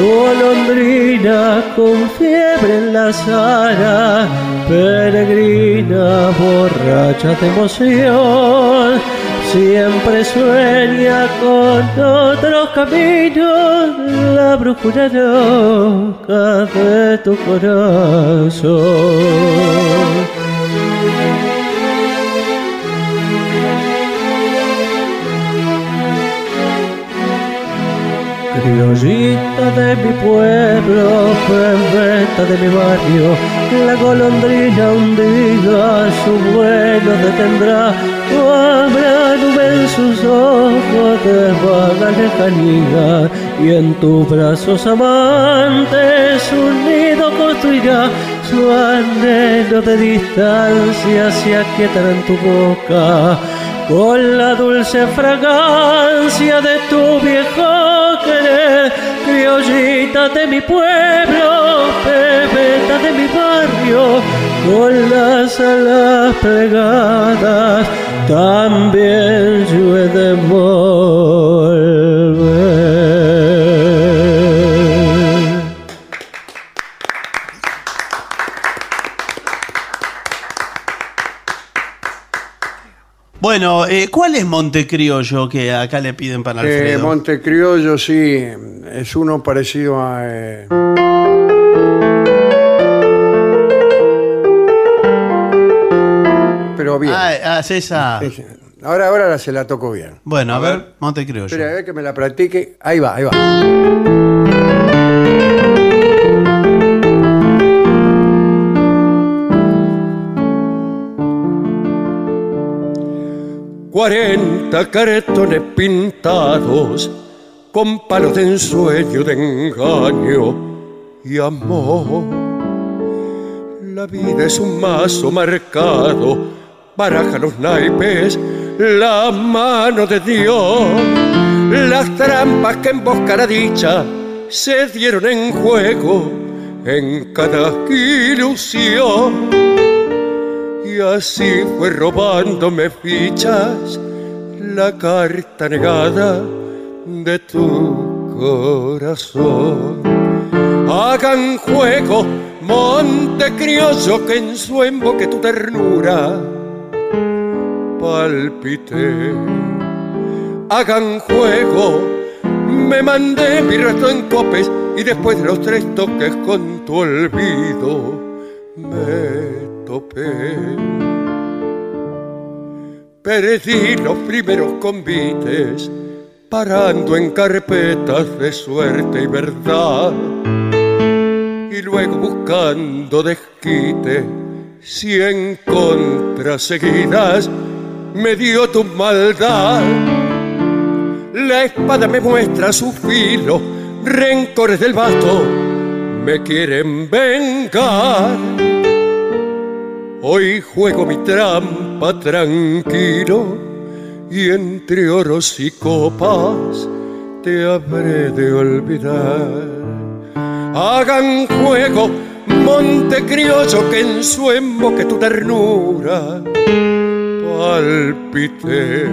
Golondrina con fiebre en la sala, peregrina, borracha de emoción siempre sueña con otros caminos, la brújula loca de tu corazón. Criollita de mi pueblo, pebeta de mi barrio, la golondrina hundida su vuelo detendrá, o habrá nube en sus ojos de vaga lejanía, y en tus brazos amantes un nido construirá, su anhelo de distancia se aquietará en tu boca con la dulce fragancia de tu viejo querer, criollita de mi pueblo, pebeta de mi barrio, con las alas plegadas, también yo he de volver. Bueno, eh, ¿cuál es Montecriollo que acá le piden para Eh, Alfredo? Montecriollo, sí, es uno parecido a... eh, Pero bien. Ah, ah, César. Sí, sí. Ahora, ahora se la toco bien. Bueno, a, ver, Montecriollo. Espera, a ver que me la practique. Ahí va, ahí va. Cuarenta cartones pintados con palos de ensueño, de engaño y amor. La vida es un mazo marcado, baraja los naipes, la mano de Dios. Las trampas que la dicha se dieron en juego en cada ilusión. Y así fue robándome fichas la carta negada de tu corazón. Hagan juego, monte criollo, que en su emboque tu ternura palpité. Hagan juego, me mandé mi resto en copes y después de los tres toques con tu olvido me topé. Perdí los primeros convites, parando en carpetas de suerte y verdad. Y luego buscando desquite, cien contras seguidas, me dio tu maldad. La espada me muestra su filo, rencores del vasto me quieren vengar. Hoy juego mi trampa tranquilo y entre oros y copas te habré de olvidar. Hagan juego, monte criollo, que en su emboque tu ternura palpite.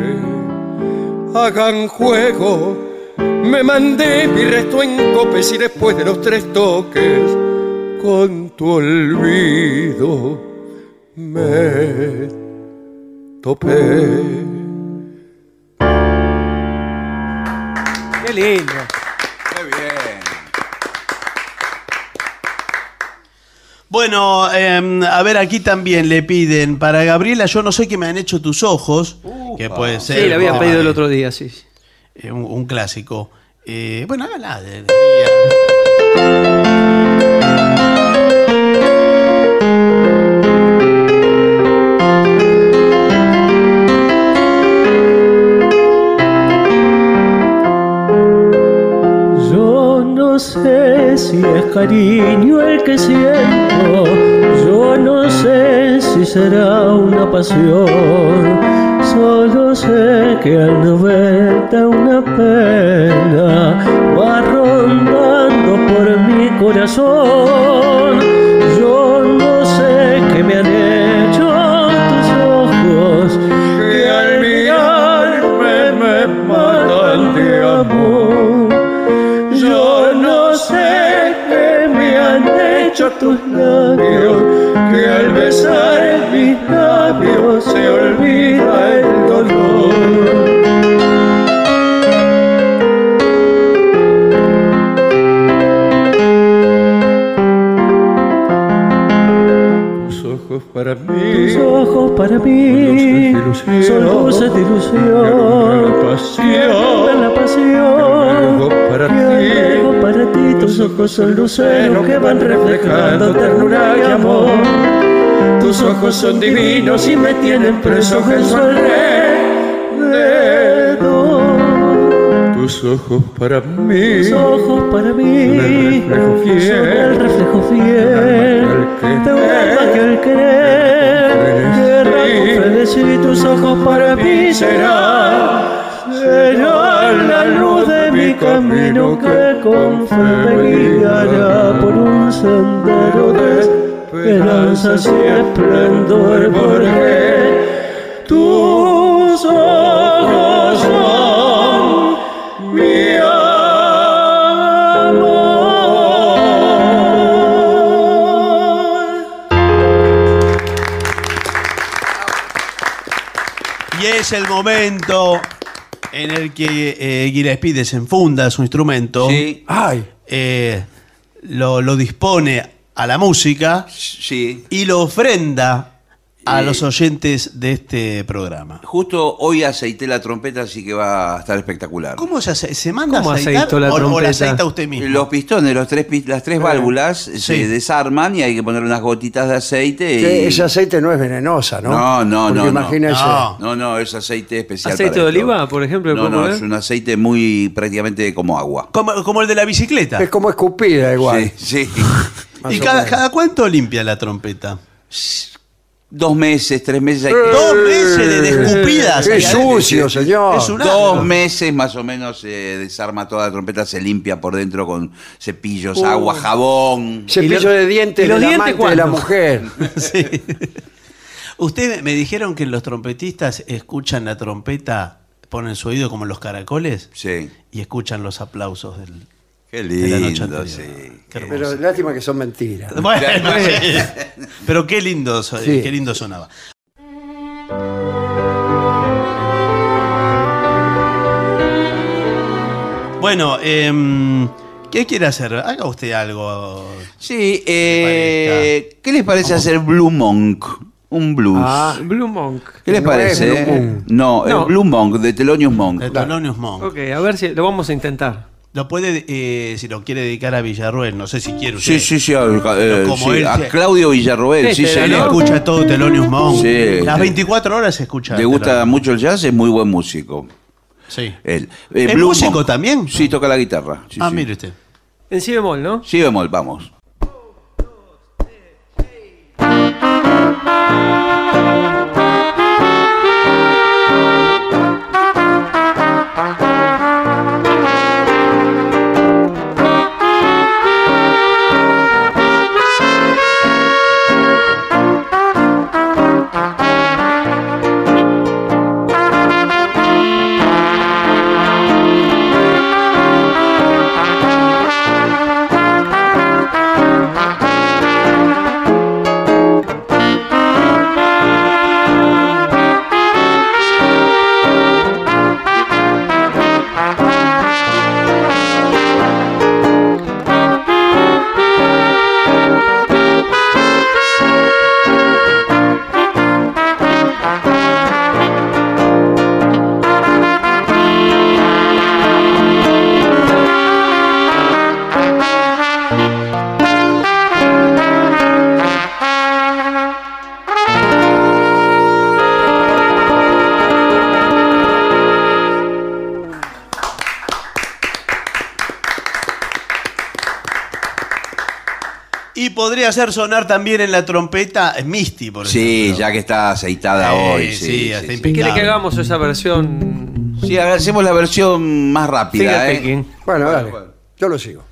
Hagan juego, me mandé mi resto en copes y después de los tres toques con tu olvido me topé. Qué lindo. Qué bien. Bueno, eh, a ver, aquí también le piden para Gabriela, yo no sé qué me han hecho tus ojos, que puede ser. Sí, le había oh, pedido el otro día, sí. eh, un, un clásico. Eh, bueno, hágala. de- de- Yo no sé si es cariño el que siento, yo no sé si será una pasión, solo sé que al no verte una pena va rondando corazón. Yo no sé qué me han hecho tus labios, que al besar mis labios se olvida el dolor. Tus ojos para mí, tus ojos para mí, son luces de ilusión, que alumbran la pasión, para ti, ti, tus ojos son luceros que van reflejando ternura y amor. Tus ojos son divinos y me tienen preso en su alrededor. Tus ojos para mí, tus ojos para mí, son el reflejo fiel, de un alma que al querer, guerra con frenesí, tus ojos para mí serán, serán la luz de mi camino que con fe me guiará por un sendero de esperanzas y esplendor, porque tus ojos son mi amor. Y es el momento en el que eh, Gillespie desenfunda su instrumento. Sí. Ay. lo, lo dispone a la música. Sí. Y lo ofrenda a Eh. los oyentes de este programa. Justo hoy aceité la trompeta, así que va a estar espectacular. ¿Cómo se hace? ¿Se manda ¿Cómo a aceitar la o- o, la aceita usted mismo? Los pistones, los tres, las tres válvulas Sí. se desarman y hay que poner unas gotitas de aceite. Y... Ese aceite no es venenosa, ¿no? No, no, Porque no. imagínese. No. no, no, es aceite especial. ¿Aceite para de esto. oliva, por ejemplo? No, ¿puedo no, es un aceite muy prácticamente como agua. Como, como el de la bicicleta. Es como escupida igual. Sí, sí. ¿Y cada, cada cuánto limpia la trompeta? Dos meses, tres meses. Hay Dos meses de descupidas. Qué sucio, señor. Es un Dos meses más o menos se desarma toda la trompeta, se limpia por dentro con cepillos, Uh. agua, jabón. Cepillo ¿Y lo- de dientes y los del dientes amante de la cuándo? mujer. Sí. Ustedes me dijeron que los trompetistas escuchan la trompeta, ponen su oído como los caracoles Sí. y escuchan los aplausos del. Qué de la noche lindo, anterior. sí. Qué hermoso. Pero lástima que son mentiras. Bueno, sí. pero qué lindo, Sí. qué lindo sonaba. Bueno, em, ¿qué quiere hacer? Haga usted algo. Sí, eh, ¿qué les parece hacer Blue Monk? Un blues. Ah, Blue Monk. ¿Qué les no parece? es Blue Moon. No, No. el Blue Monk de Thelonious Monk. De Thelonious Monk. Ok, a ver si lo vamos a intentar. Lo puede, eh, si lo quiere dedicar a Villarruel, no sé si quiere usted. Sí, sí, sí, a, eh, como sí, él- a Claudio Villarroel, sí, Este, Él señor. escucha todo Thelonious Monk. Sí. Las 24 horas se escucha. Le gusta mucho el jazz, es muy buen músico. Sí. Él. Eh, ¿Es Blue músico Monk. también? Sí, toca la guitarra. Sí, ah, sí. mire usted. En si bemol, ¿no? Sí, bemol, vamos. Hacer sonar también en la trompeta Misty, por Sí, ejemplo. ya que está aceitada Eh, hoy. sí, Sí, sí, hasta sí. ¿Quiere que hagamos esa versión? Sí, hacemos la versión más rápida. ¿eh? Bueno, dale. Yo lo sigo.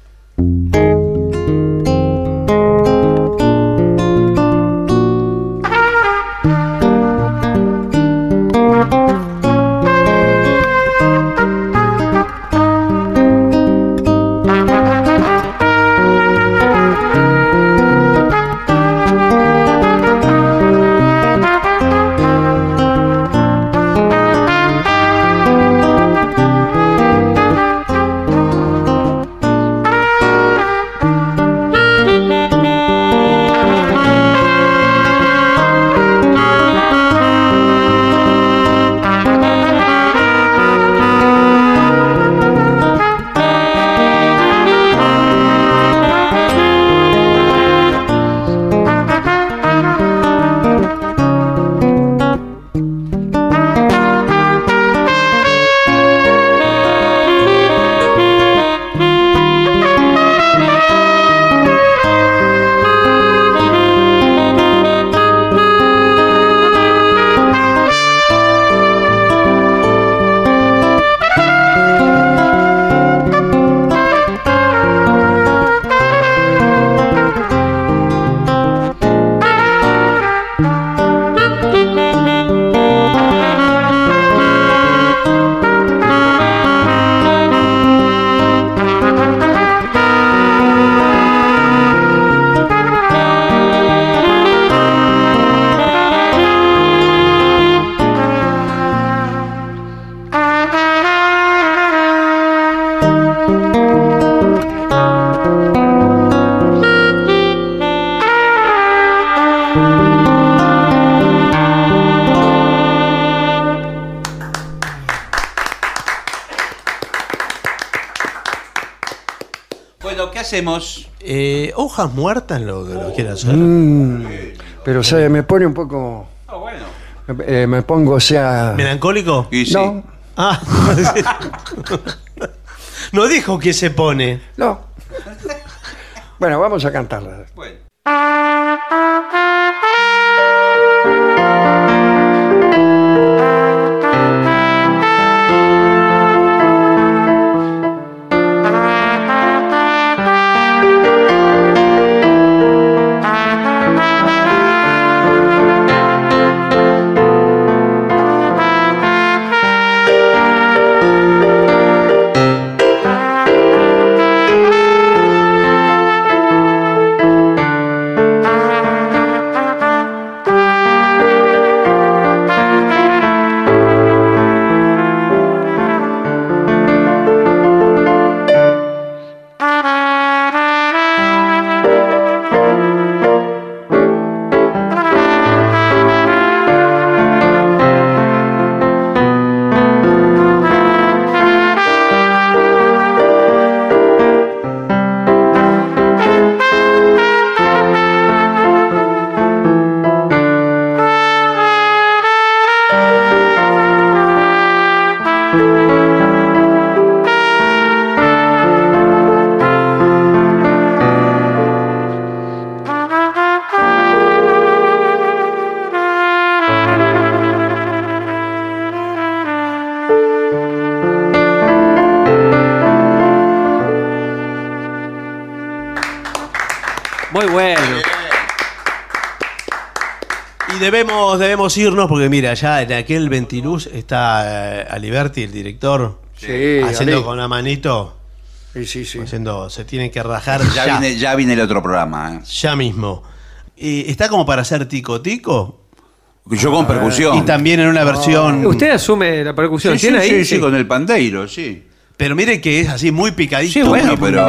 Hacemos? Eh, hojas muertas lo que lo quiere hacer. Mm, pero se me pone un poco. Ah, bueno. eh, me pongo, o sea. ¿Melancólico? Y sí. No, Ah. no dijo que se pone. no. Bueno, vamos a cantarla. Debemos, debemos irnos porque mira, ya en aquel Ventiluz está eh, Aliberti, el director, Sí, haciendo Ali. con la manito, Sí, sí, sí. haciendo, se tienen que rajar Ya, ya, Viene, ya viene el otro programa. ¿eh? ya mismo. Y está como para hacer tico tico. Yo con percusión. Y también en una versión. Usted asume la percusión. Sí, sí, ¿Tiene ahí? sí, sí, con el pandeiro, sí. Pero mire que es así muy picadito. Sí, bueno, pero.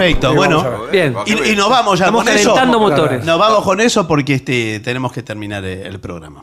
Perfecto, bueno. Bien. Y, y nos vamos ya Estamos con eso. calentando motores. Nos vamos con eso porque este tenemos que terminar el programa.